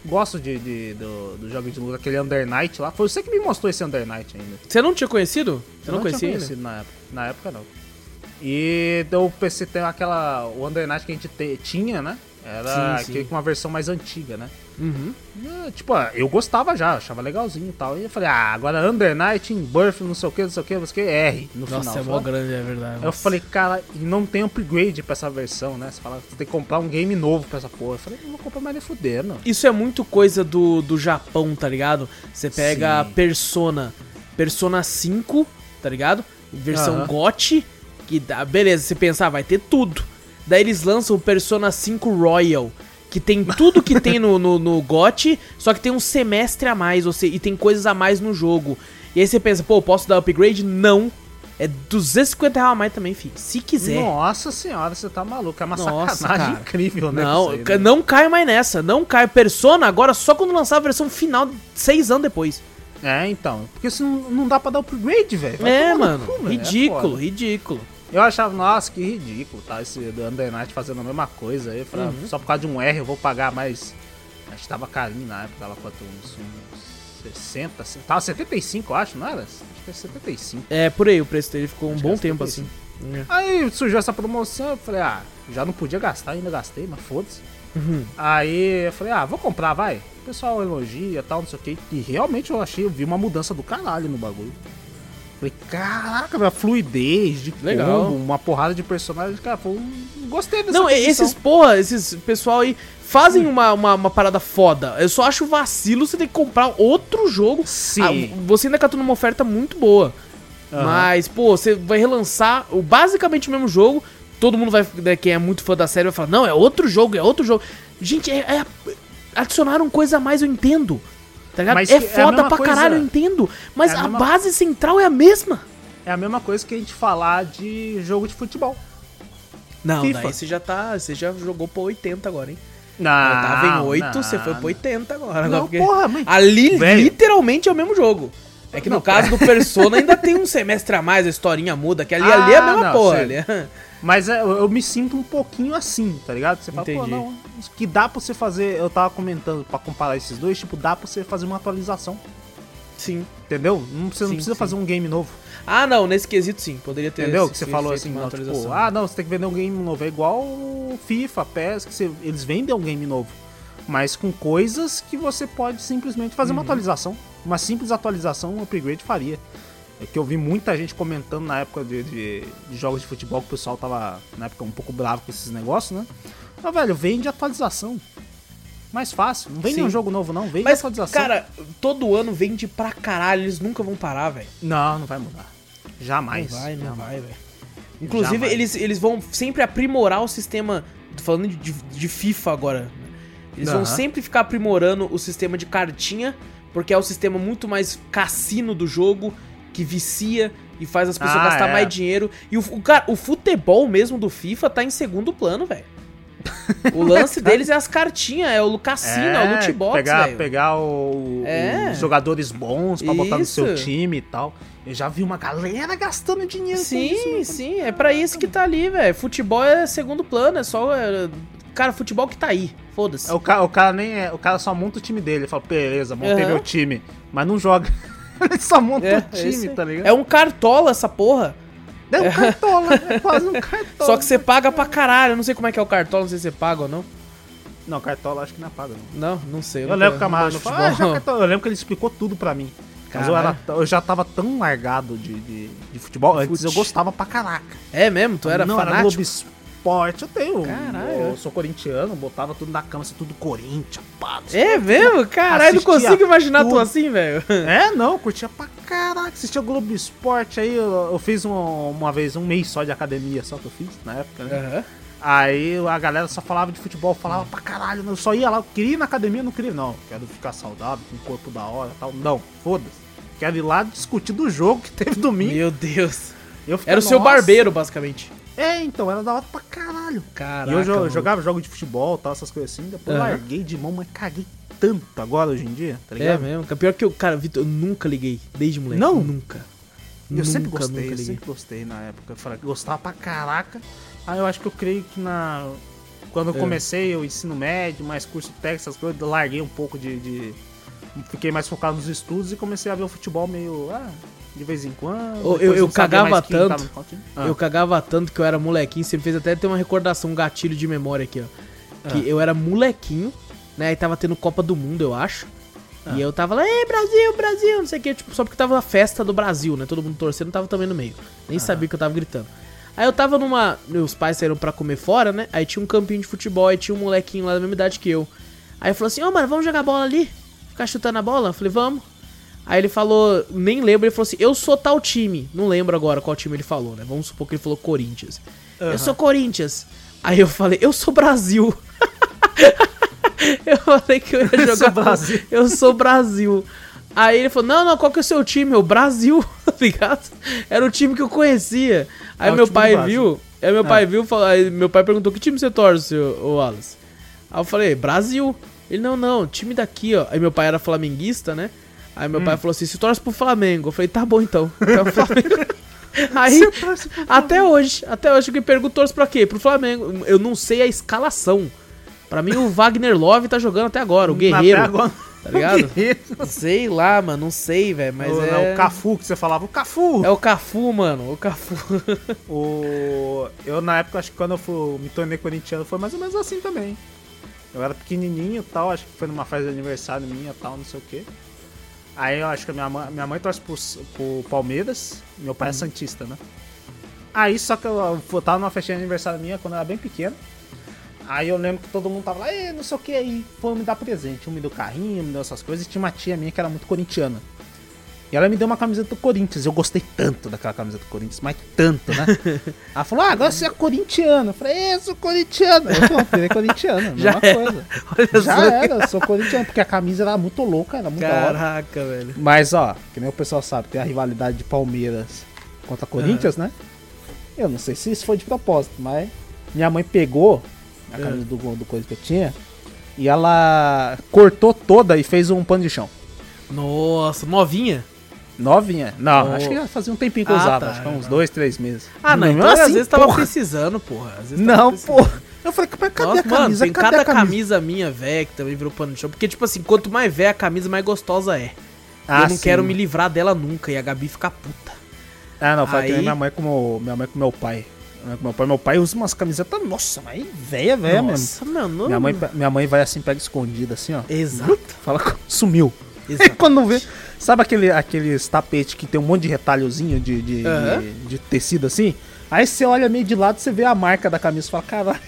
Gosto de, de- do, do jogo de luta, aquele Under Night lá. Foi você que me mostrou esse Under Night ainda. Você não tinha conhecido? Você Eu não, conhecia tinha ainda? conhecido na época. Na época não. E do PC tem aquela. O Under Night que a gente te- tinha, né? Era Sim, sim. com uma versão mais antiga, né? Uhum. E, tipo, ah, eu gostava já, achava legalzinho e tal. E eu falei, ah, agora Under Night, in Birth, não sei o que, não sei o que, não sei o que, R no Nossa, final. é mó grande, é verdade. Eu nossa. falei, cara, e não tem upgrade pra essa versão, né? Você fala, você tem que comprar um game novo pra essa porra. Eu falei, não vou comprar mais nem fudendo. Isso é muito coisa do, do Japão, tá ligado? Você pega Sim. Persona, Persona 5, tá ligado? Versão Aham. GOT, que dá, beleza, você pensar, vai ter tudo. Daí eles lançam o Persona 5 Royal, que tem tudo que tem no, no, no GOT, só que tem um semestre a mais, ou seja, e tem coisas a mais no jogo. E aí você pensa, pô, posso dar upgrade? Não. É 250 reais a mais também, filho. Se quiser. Nossa senhora, você tá maluco. É uma Nossa, sacanagem cara. incrível, né? Não, aí, né? não caio mais nessa. Não caio. Persona agora só quando lançar a versão final, seis anos depois. É, então. Porque isso não, dá pra dar upgrade, velho. É, mano. cu, é ridículo, foda. ridículo. Eu achava, nossa, que ridículo, tá? Esse do Under Night fazendo a mesma coisa. Aí Uhum. só por causa de um R eu vou pagar mais. Acho que tava carinho na época, tava quanto? Uns, uns 60, assim. Tava 75, eu acho, não era? Acho que é 75. É, por aí, o preço dele ficou um Acho que bom tempo 75. assim. É. Aí surgiu essa promoção, eu falei, ah, já não podia gastar, ainda gastei, mas foda-se. Uhum. Aí eu falei, ah, vou comprar, vai. O pessoal elogia e tal, não sei o que. E realmente eu achei, eu vi uma mudança do caralho no bagulho. Falei, caraca, a fluidez de Legal. combo, uma porrada de personagens, cara, foi um... gostei dessa Não, aquisição. esses porra, esses pessoal aí fazem uma, uma, uma parada foda. Eu só acho vacilo você ter que comprar outro jogo. Sim. Ah, você ainda catou numa oferta muito boa. Aham. Mas, pô, você vai relançar o, basicamente o mesmo jogo todo mundo vai, né, quem é muito fã da série vai falar, não, é outro jogo, é outro jogo. Gente, é, é- adicionaram coisa a mais, eu entendo. Tá ligado? Mas é é a foda mesma pra coisa- caralho, eu entendo. Mas é a a, mesma- base central é a mesma. É a mesma coisa que a gente falar de jogo de futebol. Não, FIFA. daí você já tá. Você já jogou pra 80 agora, hein? Não, Eu tava em 8, não, você foi pro 80 agora. Não, porque porra, mas... Ali Velho. literalmente é o mesmo jogo. É que no Não, caso do Persona ainda tem um semestre a mais, a historinha muda, que ali, ali é a Ah, mesma não, porra. Mas é, eu, eu me sinto um pouquinho assim, tá ligado? Você fala, pô, Entendi. não, isso que dá pra você fazer, eu tava comentando pra comparar esses dois, tipo, dá pra você fazer uma atualização, Sim. entendeu? Não, você não Sim, precisa sim. fazer um game novo, Ah, não, nesse quesito sim. Poderia ter. entendeu? Que você falou assim, uma não, tipo, atualização. ah, não, você tem que vender um game novo, é igual FIFA, PES, que você- eles vendem um game novo, mas com coisas que você pode simplesmente fazer uma Uhum. atualização. Uma simples atualização, um upgrade faria. É que eu vi muita gente comentando na época de, de- de jogos de futebol que o pessoal tava, na época, um pouco bravo com esses negócios, né? Mas, velho, vende atualização. Mais fácil. Não vende Sim. um jogo novo, não. Vende Mas, atualização. cara, todo ano vende pra caralho, eles nunca vão parar, velho. Não, não vai mudar. Jamais. Não vai, não Jamais. vai, velho. Inclusive, Jamais. eles, eles vão sempre aprimorar o sistema. tô Falando de, de FIFA agora. Eles vão Aham. sempre ficar aprimorando o sistema de cartinha, porque é o sistema muito mais cassino do jogo, que vicia e faz as pessoas Ah, gastar é. mais dinheiro. E o, o, cara, o futebol mesmo do FIFA tá em segundo plano, velho. O lance deles é as cartinhas, é o cassino, é, o loot box, pegar, pegar o- É. os jogadores bons pra botar no seu Isso. time e tal. Eu já vi uma galera gastando dinheiro com Sim, isso. né? sim, é pra isso que tá ali, velho. Futebol é segundo plano, é só. é, Cara, futebol que tá aí. Foda-se. É, O cara, o cara nem é. O cara só monta o time dele. Ele fala, beleza, montei Aham. meu time. Mas não joga. Ele só monta É, o time, esse- tá ligado? É um cartola essa porra. É um cartola, é quase um cartola. Só que você paga pra caralho. Eu não sei como é que é o cartola, não sei se você paga ou não. Não, cartola acho que não é pago, não. Não, não sei. Eu nunca- lembro que gosto falou, ah, é. Eu lembro que ele explicou tudo pra mim. Mas eu, era, eu já tava tão largado de, de, de futebol. Antes Fute. eu gostava pra caraca. É mesmo? Tu era não, era fanático? Globo Esporte. Eu tenho. Caralho. Eu sou corintiano, botava tudo na cama, assim, tudo Corinthians, pá. É mesmo? Caralho, não consigo imaginar tu tudo. assim, velho. É, não, curtia pra caraca. Assistia Globo Esporte aí, eu, eu fiz um- uma vez, um mês só de academia, só que eu fiz na época, né? Aham. Aí a galera só falava de futebol, falava pra caralho, eu só ia lá, eu queria ir na academia, não queria, não. Quero ficar saudável, com o corpo da hora e tal. Não, foda-se. Quero ir lá discutir do jogo que teve domingo. Meu Deus. Eu fiquei, Era o seu barbeiro, basicamente. É, então, era da hora pra caralho. Caraca. e eu jo- mano. jogava jogo de futebol tal, essas coisas assim. Depois Aham. larguei de mão, mas caguei tanto agora hoje em dia, tá É ligado? mesmo. Pior que eu, cara, Vitor, eu nunca liguei. Desde moleque. Não? Nunca. Eu nunca, sempre gostei, nunca eu liguei. sempre gostei na época. Eu falei, gostava pra caraca. Aí eu acho que eu creio que na. Quando eu É. comecei o ensino médio, mais curso técnico, essas coisas, eu larguei um pouco de, de- Fiquei mais focado nos estudos e comecei a ver o futebol meio. Ah, de vez em quando. Eu- eu- cagava quem tanto. Ah, Eu cagava tanto que eu era molequinho, você me fez até ter uma recordação, um gatilho de memória aqui, ó. Que Ah. eu era molequinho, né? E tava tendo Copa do Mundo, eu acho. Ah. E eu tava lá, ei, Brasil, Brasil, não sei o que, tipo, só porque tava a festa do Brasil, né? Todo mundo torcendo, tava também no meio. Nem sabia que eu tava gritando. Aí eu tava numa. Meus pais saíram pra comer fora, né? Aí tinha um campinho de futebol, aí tinha um molequinho lá da mesma idade que eu. Aí falou assim: Ô, mano, vamos jogar bola ali? Ficar chutando a bola? Eu falei, vamos. Aí ele falou, nem lembro, ele falou assim: Eu sou tal time. Não lembro agora qual time ele falou, né? Vamos supor que ele falou Corinthians. Eu Aham. sou Corinthians. Aí eu falei: Eu sou Brasil. eu falei que eu ia Eu jogar. sou Brasil. Eu sou Brasil. Aí ele falou: Não, não, qual que é o seu time? O Brasil, tá ligado? Era o time que eu conhecia. Aí o meu pai viu. Aí meu pai viu, falou, aí meu pai perguntou: Que time você torce, ô Wallace? Aí eu falei: Brasil. Ele: Não, não, time daqui, ó. Aí meu pai era flamenguista, né? Aí Hum. meu pai falou assim: Se torce pro Flamengo. Eu falei: Tá bom então. É o Flamengo. Aí, até hoje, até hoje, que pergunto, torce pra quê? Pro Flamengo. Eu não sei a escalação. Pra mim, o Wagner Love tá jogando até agora, o Guerreiro. Até agora- Tá ligado? O Guerreiro. Sei lá, mano, não sei, velho, mas o, é... o Cafu que você falava, o Cafu! É o Cafu, mano, o Cafu. O... Eu, na época, acho que quando eu fui, me tornei corintiano, foi mais ou menos assim também. Eu era pequenininho e tal, acho que foi numa festa de aniversário minha e tal, não sei o quê. Aí eu acho que a minha mãe, minha mãe torce pro, pro Palmeiras, meu pai é Santista, né? Aí só que eu, eu tava numa festinha de aniversário minha quando eu era bem pequeno. Aí eu lembro que todo mundo tava lá, "Ê, não sei o que, aí foram me dar presente. Um me deu carrinho, me deu essas coisas, e tinha uma tia minha que era muito corintiana. E ela me deu uma camiseta do Corinthians. Eu gostei tanto daquela camiseta do Corinthians, mas tanto, né? ela falou: Ah, agora você é corintiano. Eu falei: É, eu sou corintiano. Eu falei: Virei corintiano, Já mesma era. coisa. Olha Já só. era, eu sou corintiano, porque a camisa era muito louca, era muito da hora. Caraca, velho. Mas, ó, que nem o pessoal sabe, tem a rivalidade de Palmeiras contra Corinthians, né? Eu não sei se isso foi de propósito, mas minha mãe pegou a camisa do, do coisa que eu tinha e ela cortou toda e fez um pano de chão. Nossa, novinha? Novinha. Não, Oh. acho que fazia um tempinho que eu Ah, usava, tá, acho que uns não. dois, três meses. Ah, não, então Mas às assim, vezes tava porra. precisando, porra. Tava Não, precisando. pô. Eu falei, mas cadê Nossa, a camisa? mano, tem cadê cada camisa? camisa minha, velho, que também virou pano de chão. Porque, tipo assim, quanto mais velha a camisa, mais gostosa é. Ah, eu não sim. quero me livrar dela nunca. E a Gabi fica puta. Ah, não, que nem Aí- minha mãe com meu, minha mãe com meu pai. Meu pai, meu pai usa umas camisetas, nossa, mas velha, velha mesmo. Nossa, mano. Minha mãe, minha mãe vai assim, pega escondida assim, ó. Exato. Fala, que sumiu. E Exato. quando não vê. Sabe aquele, aqueles tapetes que tem um monte de retalhozinho de, de, Aham. de, de tecido assim? Aí você olha meio de lado, você vê a marca da camisa e fala, caralho,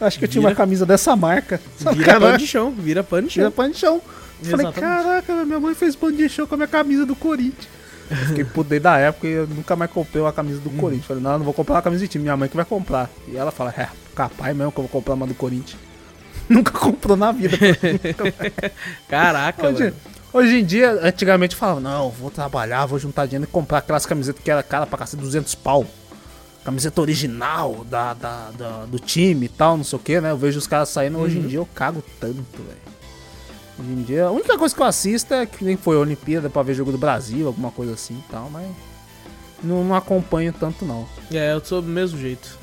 eu acho que eu tinha Vira- uma camisa dessa marca. Vira Caralho, pano de chão, vira pano de Vira chão. pano de chão. Falei, caraca, minha mãe fez pano de chão com a minha camisa do Corinthians. Eu Fiquei puto desde a época e eu nunca mais comprei uma camisa Hum. do Corinthians. Falei, não, eu não vou comprar uma camisa de time, minha mãe que vai comprar. E ela fala, é, capaz mesmo que eu vou comprar uma do Corinthians. Nunca comprou na vida. Caraca, Hoje, mano. Hoje em dia, antigamente eu falava, não, vou trabalhar, vou juntar dinheiro e comprar aquelas camisetas que era cara pra cacete, 200 pau. Camiseta original da, da, da- do time e tal, não sei o que, né? Eu vejo os caras saindo, hoje em Uhum. dia eu cago tanto, velho. Hoje em dia, a única coisa que eu assisto é que nem foi a Olimpíada pra ver jogo do Brasil, alguma coisa assim e tal, mas não, não acompanho tanto não, É, eu sou do mesmo jeito.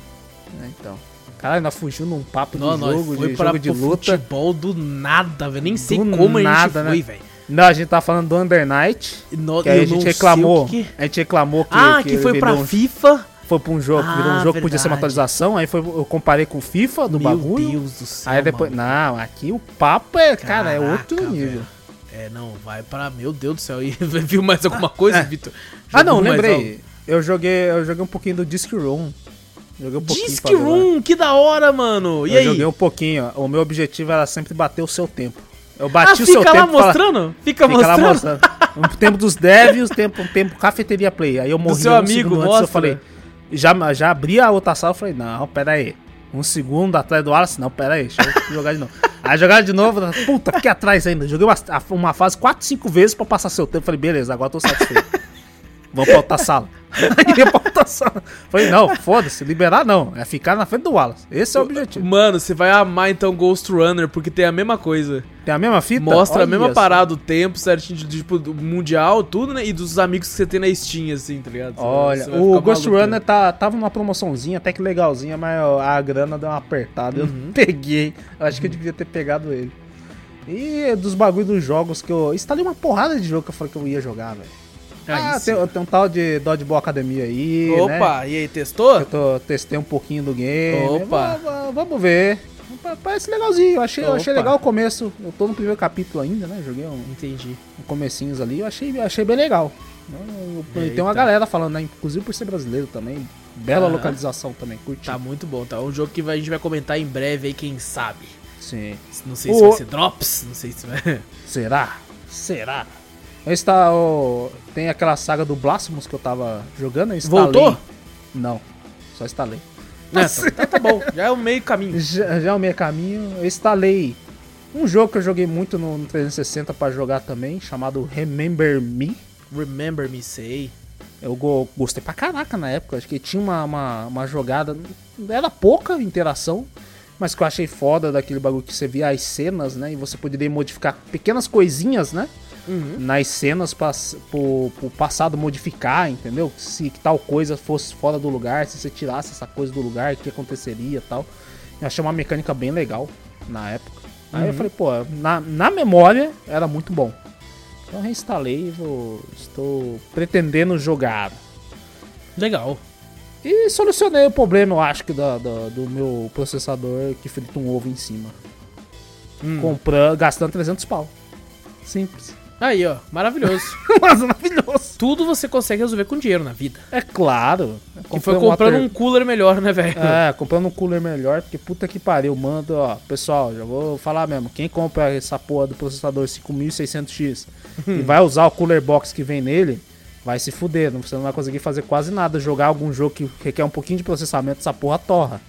né? Então. Cara, ainda fugiu num papo Não, jogo, foi de pra jogo de luta. futebol do nada, velho. Nem sei Do como a nada, gente né? foi, velho. Não, a gente tá falando do Under Night. No- Que aí a gente reclamou. que que- A gente reclamou que. Ah, que, foi pra um- FIFA. Foi pra um jogo, Ah, virou um jogo que podia ser uma atualização. Aí foi, eu comparei com o FIFA do Meu bagulho. Deus do céu. aí depois. mano. Não, aqui o papo é, cara, é outro Caraca, nível. velho. É, não, vai pra. Meu Deus do céu. E viu mais alguma coisa, é. Vitor? Ah, não, lembrei. Eu joguei, eu joguei um pouquinho do Disc Room. Joguei um pouquinho. Disc. Room, que da hora, mano. E eu aí? joguei um pouquinho. O meu objetivo era sempre bater o seu tempo. Eu Ah, bati o seu fica lá tempo. e fala- mostrando? Fica, Fica lá mostrando? mostrando. O tempo dos devs, tempo, o tempo cafeteria play. Aí eu morri seu um amigo, segundo antes, mostra. eu falei, já, já abri a outra sala, eu falei, não, pera aí. Um segundo atrás do Wallace, não, pera aí, deixa eu jogar de novo. Aí jogar de novo, puta, fiquei atrás ainda. Joguei uma, uma fase 4, 5 vezes pra passar seu tempo. Falei, beleza, agora tô satisfeito. Vamos pra outra sala. Aí ia sala. Falei, não, foda-se, liberar não. É ficar na frente do Wallace. Esse é o objetivo. Mano, você vai amar então Ghost Runner, porque tem a mesma coisa. Tem a mesma fita? Mostra a Olha mesma só. parada, o tempo certinho, de, tipo, do mundial, tudo, né? E dos amigos que você tem na Steam, assim, tá ligado? Você- Olha, o Ghost maluco. Runner tá, tava numa promoçãozinha até que legalzinha, mas a grana deu uma apertada. Eu Uhum. não peguei. Eu acho que eu devia ter pegado ele. E dos bagulho dos jogos que eu. Instalei uma porrada de jogo que eu falei que eu ia jogar, velho. Ah, tem, tem um tal de Dodgeball Academia aí. né? Opa, e aí, testou? Eu tô, testei um pouquinho do game. Opa. Va- va- Vamos ver. Pa- Parece legalzinho. Eu achei, eu achei legal o começo. Eu tô no primeiro capítulo ainda, né? Joguei um, Entendi. um comecinhos ali. Eu achei, achei bem legal. Eu- eu- tem uma galera falando, né? Inclusive por ser brasileiro também. Bela Aham. localização também. Curti. Tá muito bom, tá? Um jogo que a gente vai comentar em breve aí, quem sabe. Sim. Não sei O- se vai ser Drops, não sei se vai... Será? Será? Está, ó, tem aquela saga do Blasphemous que eu tava jogando. eu instalei. Voltou? Não. Só instalei. É, tá, tá, tá bom, já é o meio caminho. Já, já é o meio caminho. Eu instalei um jogo que eu joguei muito no, no 360 pra jogar também, chamado Remember Me. Remember Me Say. Eu go- gostei pra caraca na época. Acho que tinha uma, uma, uma jogada. Era pouca interação, mas que eu achei foda daquele bagulho que você via as cenas, né? E você poderia modificar pequenas coisinhas, né? Uhum. Nas cenas pra, pro, pro passado modificar, entendeu? Se tal coisa fosse fora do lugar, se você tirasse essa coisa do lugar, o que aconteceria e tal. Eu achei uma mecânica bem legal na época. Aí eu Uhum. falei, pô, na, na memória era muito bom. Então eu reinstalei e vou, estou pretendendo jogar. Legal. E solucionei o problema, eu acho que, da, da- do meu processador que frita um ovo em cima. Hum. Comprando, gastando 300 pau. Simples. Aí, ó, maravilhoso. Maravilhoso. Tudo você consegue resolver com dinheiro na vida. É claro. Que foi comprando um cooler melhor, né, velho? É, comprando um cooler melhor, porque puta que pariu, manda, ó, pessoal, já vou falar mesmo, quem compra essa porra do processador 5600X e vai usar o cooler box que vem nele, vai se fuder, não- você não vai conseguir fazer quase nada, jogar algum jogo que requer um pouquinho de processamento, essa porra torra.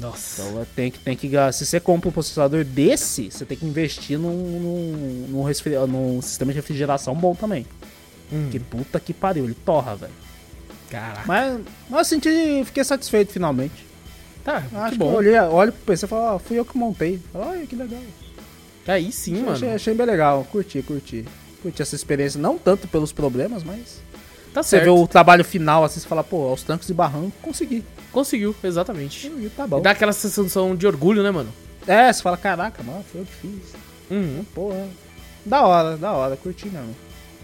Nossa. Então é, tem que, tem que, se você compra um processador desse, você tem que investir num, num, num, resfri- num sistema de refrigeração bom também. Hum. Que puta que pariu, ele torra, velho. Caraca. Mas, mas eu senti, fiquei satisfeito finalmente. Tá, Acho que que bom. eu olhei, olho pro PC e falo, ó, fui eu que montei. Olha que legal. Aí sim, mano. Achei, achei bem legal, curti, curti. Curti essa experiência, não tanto pelos problemas, mas Tá você certo. vê o trabalho final assim, você fala, pô, aos trancos e barrancos, consegui. Conseguiu, exatamente. E tá E bom. dá aquela sensação de orgulho, né, mano? É, você fala, caraca, mano, foi eu que fiz. Uhum. Porra. Da hora, da hora, curti mesmo.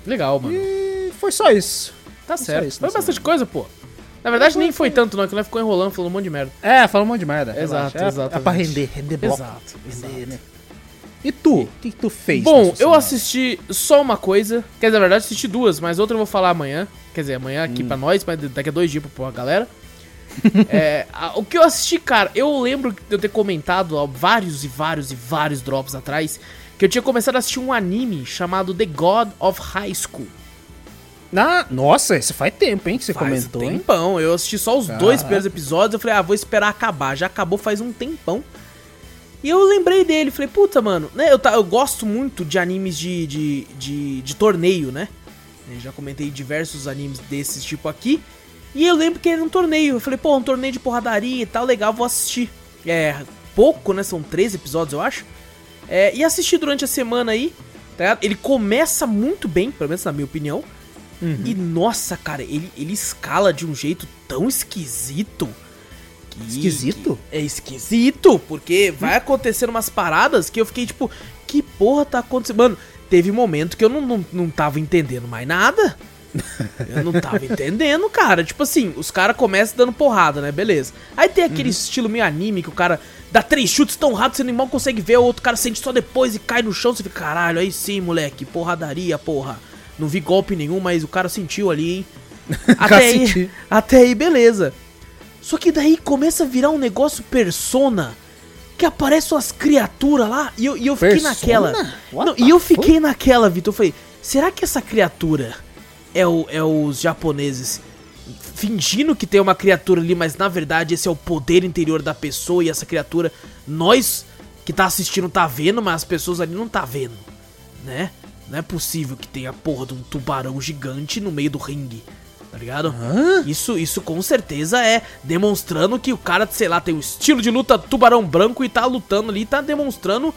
Legal, mano. E foi só isso. Tá só certo. isso Foi nessa bastante coisa, pô. Na verdade, nem foi tanto, não. Que nós ficou enrolando, falando um monte de merda. É, falou um monte de merda. Exato, é, exatamente. É pra render, render bloco. Exato, Render, exato. né? E tu? O que, que tu fez? Bom, eu assisti só uma coisa. Quer dizer, na verdade, assisti duas, mas outra eu vou falar amanhã. Quer dizer, amanhã aqui Hum. pra nós, mas daqui a dois dias pra galera. É, a- o que eu assisti, cara, eu lembro de eu ter comentado há vários e vários e vários drops atrás que eu tinha começado a assistir um anime chamado The God of High School. Ah, nossa, esse faz tempo, hein, que você Faz comentou, hein? tempão. Eu assisti só os Caraca. dois primeiros episódios. Eu falei, ah, vou esperar acabar. Já acabou faz um tempão. E eu lembrei dele. Falei, puta, mano, né? Eu, tá, eu gosto muito de animes de, de, de, de torneio, né? Eu já comentei diversos animes desses tipo aqui. E eu lembro que era um torneio. Eu falei, pô, um torneio de porradaria e tal, legal, vou assistir. É, pouco, né? São três episódios, eu acho. É, e assisti durante a semana aí, tá ligado? Ele começa muito bem, pelo menos na minha opinião. E nossa, cara, ele, ele escala de um jeito tão esquisito. que- Esquisito? que é esquisito, porque vai acontecendo umas paradas que eu fiquei tipo, que porra tá acontecendo? Mano, teve momento que eu não, não, não tava entendendo mais nada. Eu não tava entendendo, cara. Tipo assim, os caras começam dando porrada, né? Beleza. Aí tem aquele estilo meio anime que o cara dá três chutes tão rápido, você nem mal consegue ver, o outro cara sente só depois e cai no chão, você fica, caralho, aí sim, moleque, porradaria, porra. Não vi golpe nenhum, mas o cara sentiu ali, hein? Até aí, até aí, beleza. Só que daí começa a virar um negócio persona. Que aparecem umas criaturas lá e eu, e eu fiquei Persona? naquela. Não, e eu fiquei naquela, Vitor. Eu falei, será que essa criatura é, o, é os japoneses fingindo que tem uma criatura ali, mas na verdade esse é o poder interior da pessoa e essa criatura, nós que tá assistindo tá vendo, mas as pessoas ali não tá vendo, né? Não é possível que tenha a porra de um tubarão gigante no meio do ringue, tá ligado? Isso, isso com certeza é demonstrando que o cara, sei lá, tem um estilo de luta tubarão branco e tá lutando ali, tá demonstrando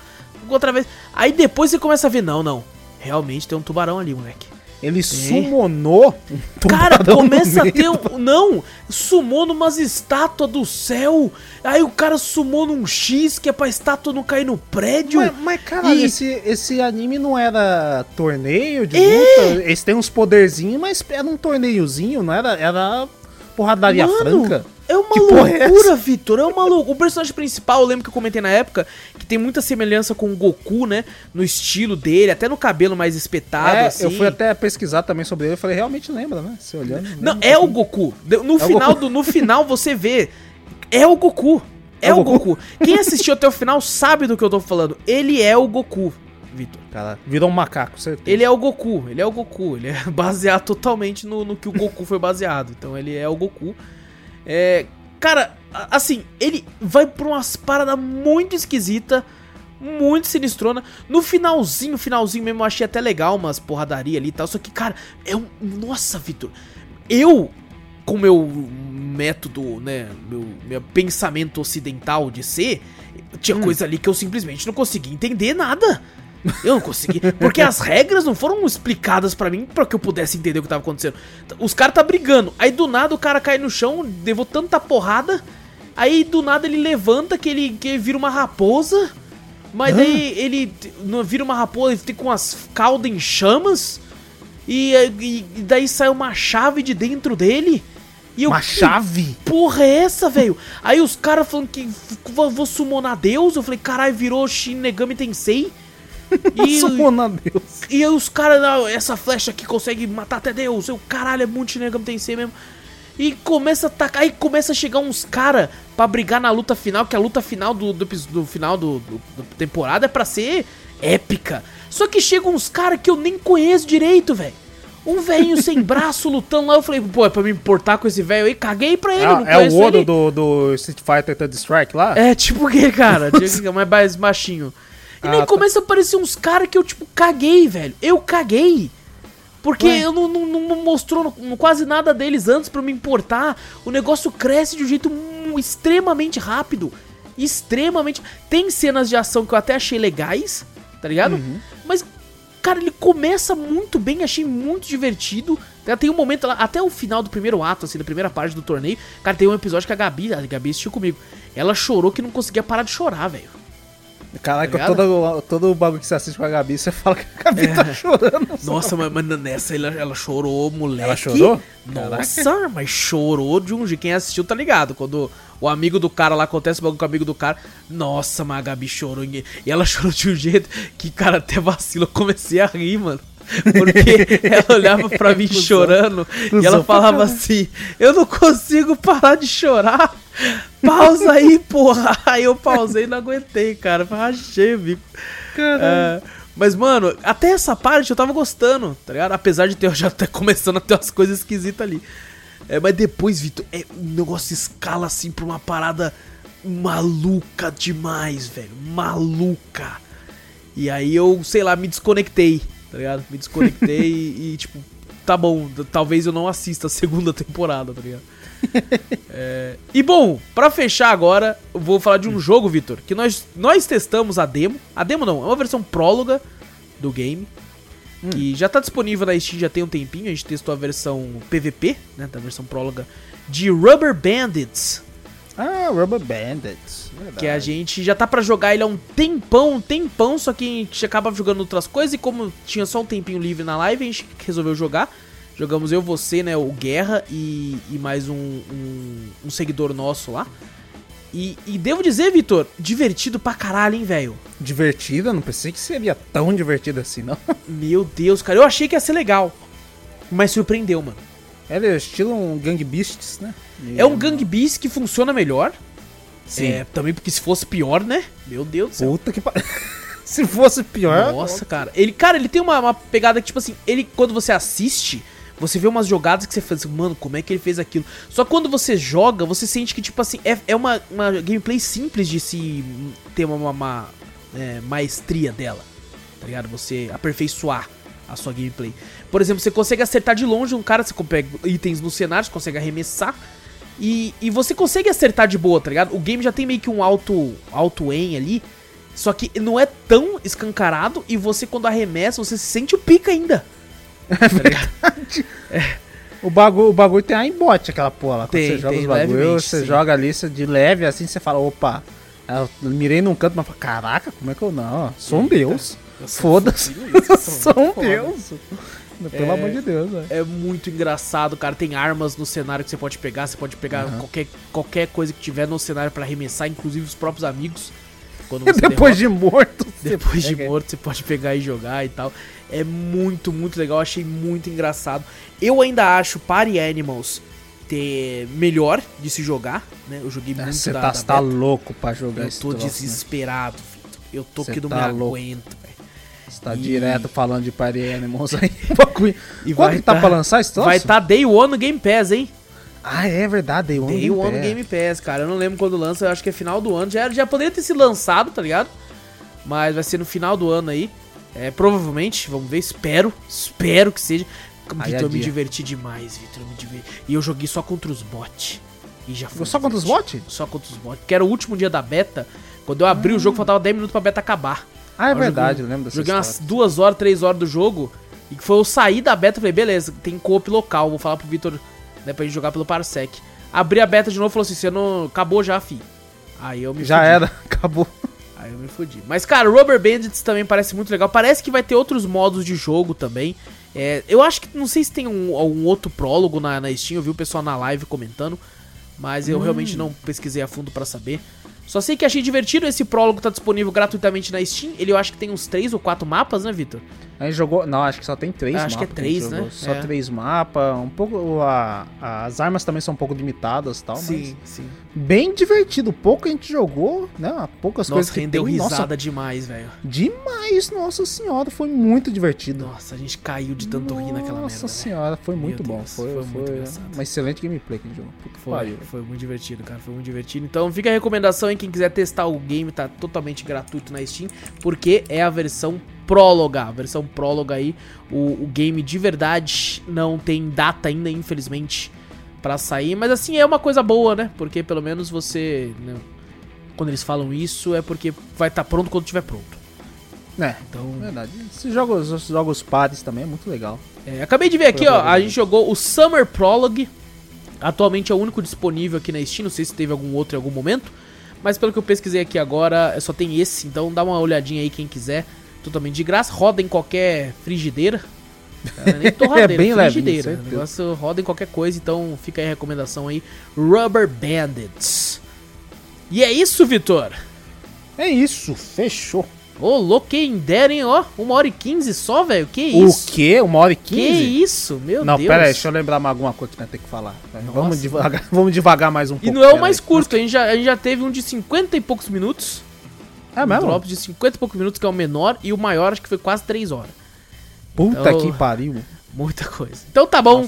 outra vez. Aí depois você começa a ver, não, não, realmente tem um tubarão ali, moleque. Ele summonou um Cara, começa a ter um. Não! Sumou numas estátuas do céu. Aí o cara sumou num X que é pra estátua não cair no prédio. Mas, mas caralho, E- esse, esse anime não era torneio de É. luta? Eles têm uns poderzinhos, mas era um torneiozinho, não era? Era porradaria Mano, franca? É uma Que é loucura, Vitor. É uma loucura. O personagem principal, eu lembro que eu comentei na época, que tem muita semelhança com o Goku, né? No estilo dele, até no cabelo mais espetado, É, assim. eu fui até pesquisar também sobre ele e falei, realmente lembra, né? Você olhando. Não, lembra é o Goku. No o final, Goku. do, no final você vê. É o Goku. É, É o o Goku. Quem assistiu até o final sabe do que eu tô falando. Ele é o Goku, Vitor. Cara, virou um macaco, certeza. Ele é o Goku, ele é o Goku, ele é baseado totalmente no, no que o Goku foi baseado. Então ele é o Goku. É, cara, assim, ele vai pra umas paradas muito esquisita, muito sinistrona. No finalzinho, finalzinho mesmo, eu achei até legal umas porradaria ali e tal. Só que, cara, é um. Nossa, Vitor. Eu, com meu método, né? Meu, meu pensamento ocidental de ser, tinha coisa ali que eu simplesmente não conseguia entender nada. Eu não consegui. Porque as regras não foram explicadas pra mim pra que eu pudesse entender o que tava acontecendo. Os caras tá brigando. Aí do nada o cara cai no chão, levou tanta porrada. Aí do nada ele levanta que ele, que ele vira uma raposa. Mas daí ele não vira uma raposa, ele fica com as caudas em chamas. E, e- e daí sai uma chave de dentro dele. E eu, Uma chave? porra é essa, velho? Aí os caras falando que vou summonar Deus. Eu falei, caralho, virou Shin Negami Tensei. E, Sumona Deus. e aí os caras, "Não, essa flecha aqui consegue matar até Deus. Eu, caralho, é muito Shinigami Tensei mesmo. E começa a atacar, aí começa a chegar uns cara pra brigar na luta final, que a luta final do, do, do final do, do- do temporada é pra ser épica. Só que chegam uns cara que eu nem conheço direito, velho. Um velhinho sem braço lutando lá, eu falei, pô, é pra me importar com esse velho aí? Caguei pra ele, não É, é conheço o Odo do, do Street Fighter Third Strike lá? É, tipo o que, cara? Que ser mais, machinho. E Ah, nem tá. começa a aparecer uns caras que eu, tipo, caguei, velho. Eu caguei. Porque Ué? eu não, não, não mostrou quase nada deles antes pra eu me importar. O negócio cresce de um jeito extremamente rápido. Extremamente. Tem cenas de ação que eu até achei legais, tá ligado? Uhum. Mas, cara, ele começa muito bem, achei muito divertido. Tem um momento lá, até o final do primeiro ato, assim, da primeira parte do torneio. Cara, tem um episódio que a Gabi, a Gabi assistiu comigo. Ela chorou que não conseguia parar de chorar, velho. Caraca, Tá todo, todo o bagulho que você assiste com a Gabi, você fala que a Gabi tá chorando. Nossa, mas, mas nessa ela, ela chorou, moleque. Ela chorou? Nossa, mas chorou de um jeito. Quem assistiu tá ligado. Quando o amigo do cara lá acontece o bagulho com o amigo do cara. Nossa, mas a Gabi chorou. E ela chorou de um jeito que, cara, até vacilo. Eu comecei a rir, mano. Porque ela olhava pra mim chorando e ela falava assim: Eu não consigo parar de chorar. Pausa aí, porra. Aí eu pausei e não aguentei, cara. Rachei o bico. É, mas, mano, até essa parte eu tava gostando, tá ligado? Apesar de ter já tá começando a ter umas coisas esquisitas ali. É, mas depois, Vitor, é, o negócio escala assim pra uma parada maluca demais, velho. Maluca. E aí eu, sei lá, me desconectei, tá ligado? Me desconectei e, e, tipo, tá bom, talvez eu não assista a segunda temporada, tá ligado? É, E bom, pra fechar agora, eu vou falar de um jogo, Vitor, que nós, nós testamos a demo. A demo não, é uma versão próloga do game. Que já tá disponível na Steam já tem um tempinho. A gente testou a versão PVP, né? Da versão próloga de Rubber Bandits. Ah, Rubber Bandits. Verdade. Que a gente já tá pra jogar ele há um tempão, um tempão, só que a gente acaba jogando outras coisas e como tinha só um tempinho livre na live, a gente resolveu jogar. Jogamos eu, você, né, o Guerra e, e mais um, um, um seguidor nosso lá. E, e devo dizer, Vitor, divertido pra caralho, hein, velho? Divertida, não pensei que seria tão divertida assim, não. Meu Deus, cara, eu achei que ia ser legal. Mas surpreendeu, mano. Ele é estilo um Gang Beasts, né? É um Gang Beast que funciona melhor. Sim. É, também porque se fosse pior, né? Meu Deus do céu. Puta que pariu. Se fosse pior. Nossa, cara. Ele, cara, ele tem uma, uma pegada que, tipo assim, ele, quando você assiste, você vê umas jogadas que você fala assim, mano, como é que ele fez aquilo? Só que quando você joga, você sente que, tipo assim, é, é uma, uma gameplay simples de se ter uma, uma- uma, é, maestria dela. Tá ligado? Você aperfeiçoar a sua gameplay. Por exemplo, você consegue acertar de longe um cara, você pega itens no cenário, você consegue arremessar. E, e você consegue acertar de boa, tá ligado? O game já tem meio que um alto, alto aim ali. Só que não é tão escancarado e você quando arremessa, você se sente o pica ainda. Tá ligado? O bagulho, o bagulho tem aimbot, aquela porra lá. Quando Tem, você joga tem, os bagulhos, você sim. joga ali, você de leve assim, você fala, opa. Eu mirei num canto, mas fala, caraca, como é que eu não? Sou um deus. Foda-se. Sou um deus. Pelo É. amor de Deus, velho. É muito engraçado, cara. Tem armas no cenário que você pode pegar. Você pode pegar qualquer, qualquer coisa que tiver no cenário pra arremessar, inclusive os próprios amigos. Depois derrota. de morto. você Depois de morto, você pode pegar e jogar e tal. É muito, muito legal. Achei muito engraçado. Eu ainda acho Party Animals ter melhor de se jogar, né? Eu joguei muito Você tá, tá louco pra jogar Eu tô troço, né? desesperado, filho. Eu tô Cê que não tá me louco. aguento, velho. Você tá E- direto falando de Party Animals aí. E Quando que tá, tá- pra lançar esse troço? Vai estar tá Day One no Game Pass, hein? Ah, é verdade. Day One, Day Game One no. Game Pass, cara. Eu não lembro quando lança, eu acho que é final do ano. Já, já poderia ter sido lançado, tá ligado? Mas vai ser no final do ano aí. É, provavelmente, vamos ver, espero. Espero que seja. Vitor, eu me adia. diverti demais, Vitor. eu me diverti. E eu joguei só contra os bots. E já foi. Só contra os bots? Só contra os bots. Porque era o último dia da beta. Quando eu abri o jogo, faltava 10 minutos pra beta acabar. Ah, é eu verdade, joguei- eu lembro dessa Joguei umas história. duas horas, três horas do jogo. E foi eu sair da beta, falei, beleza, tem co-op local, vou falar pro Vitor, né, pra gente jogar pelo Parsec. Abri a beta de novo e falou assim, você não. Acabou já, fi. Aí eu me Já fudi. era, acabou. Aí eu me fudi. Mas, cara, o Rubber Bandits também parece muito legal. Parece que vai ter outros modos de jogo também. É, eu acho que, não sei se tem um, um outro prólogo na, na Steam, eu vi o pessoal na live comentando. Mas eu realmente não pesquisei a fundo pra saber. Só sei que achei divertido, esse prólogo tá disponível gratuitamente na Steam. Ele eu acho que tem uns 3 ou 4 mapas, né, Vitor? A gente jogou. Não, acho que só tem três Ah, acho que é mapas. três, gente né? Só É. três mapas. Um pouco. A, as armas também são um pouco limitadas e tal, sim. mas. Bem divertido. Pouco a gente jogou, né? Poucas coisas Nossa, que rendeu tem. risada Nossa, demais, velho. demais, nossa senhora. Foi muito divertido. Nossa, a gente caiu de tanto rir naquela merda. Nossa senhora, foi muito bom. Deus, Foi, foi foi, muito uma excelente gameplay que a gente jogou. Puta que Foi, pariu. foi muito divertido, cara. Foi muito divertido. Então fica a recomendação aí, quem quiser testar o game, tá totalmente gratuito na Steam, porque é a versão próloga. A versão próloga aí, o, o game de verdade não tem data ainda, infelizmente, pra sair. Mas assim, é uma coisa boa, né? Porque pelo menos você. né, quando eles falam isso, é porque vai estar pronto quando estiver pronto. É, Então. verdade. Esses jogos, os jogos pares também é muito legal. É, acabei de ver aqui, ó. A gente jogou o Summer Prologue. Atualmente é o único disponível aqui na Steam. Não sei se teve algum outro em algum momento. Mas pelo que eu pesquisei aqui agora, só tem esse. Então dá uma olhadinha aí quem quiser. Totalmente de graça. Roda em qualquer frigideira. Não é nem torradeira, É bem frigideira. o certeza. negócio roda em qualquer coisa. Então fica aí a recomendação aí. Rubber Bandits. E é isso, Vitor. É isso, fechou. Ô, louco, quem dera, hein? Ó, uma hora e quinze só, velho. Que O isso? quê? Uma hora e Que quinze? isso? Meu Não, Deus. pera aí, deixa eu lembrar mais alguma coisa que nós temos que falar. Nossa. Vamos devagar, vamos devagar mais um pouco. E não é o mais aí. curto, a gente, já, a gente já teve um de 50 e poucos minutos. É Um mesmo? drop de 50 e poucos minutos, que é o menor, e o maior acho que foi quase 3 horas. Puta Então- que pariu. Muita coisa. Então tá bom.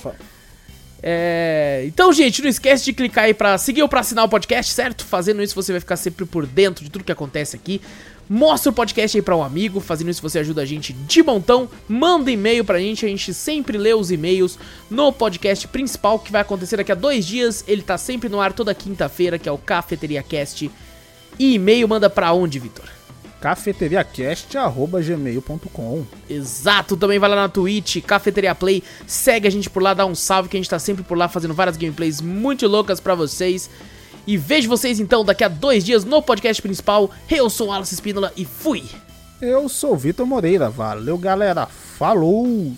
É, Então, gente, não esquece de clicar aí pra seguir ou pra assinar o podcast, certo? Fazendo isso você vai ficar sempre por dentro de tudo que acontece aqui. Mostra o podcast aí pra um amigo, fazendo isso você ajuda a gente de montão. Manda e-mail pra gente, a gente sempre lê os e-mails no podcast principal que vai acontecer daqui a dois dias. Ele tá sempre no ar toda quinta-feira, que é o Cafeteria Cast. E e-mail manda pra onde, Vitor? cafeteriacast.gmail.com Exato, também vai lá na Twitch, Cafeteria Play, segue a gente por lá, dá um salve que a gente tá sempre por lá fazendo várias gameplays muito loucas pra vocês. E vejo vocês então daqui a dois dias no podcast principal. Eu sou Alice Espínola e fui! Eu sou o Vitor Moreira. Valeu, galera. Falou!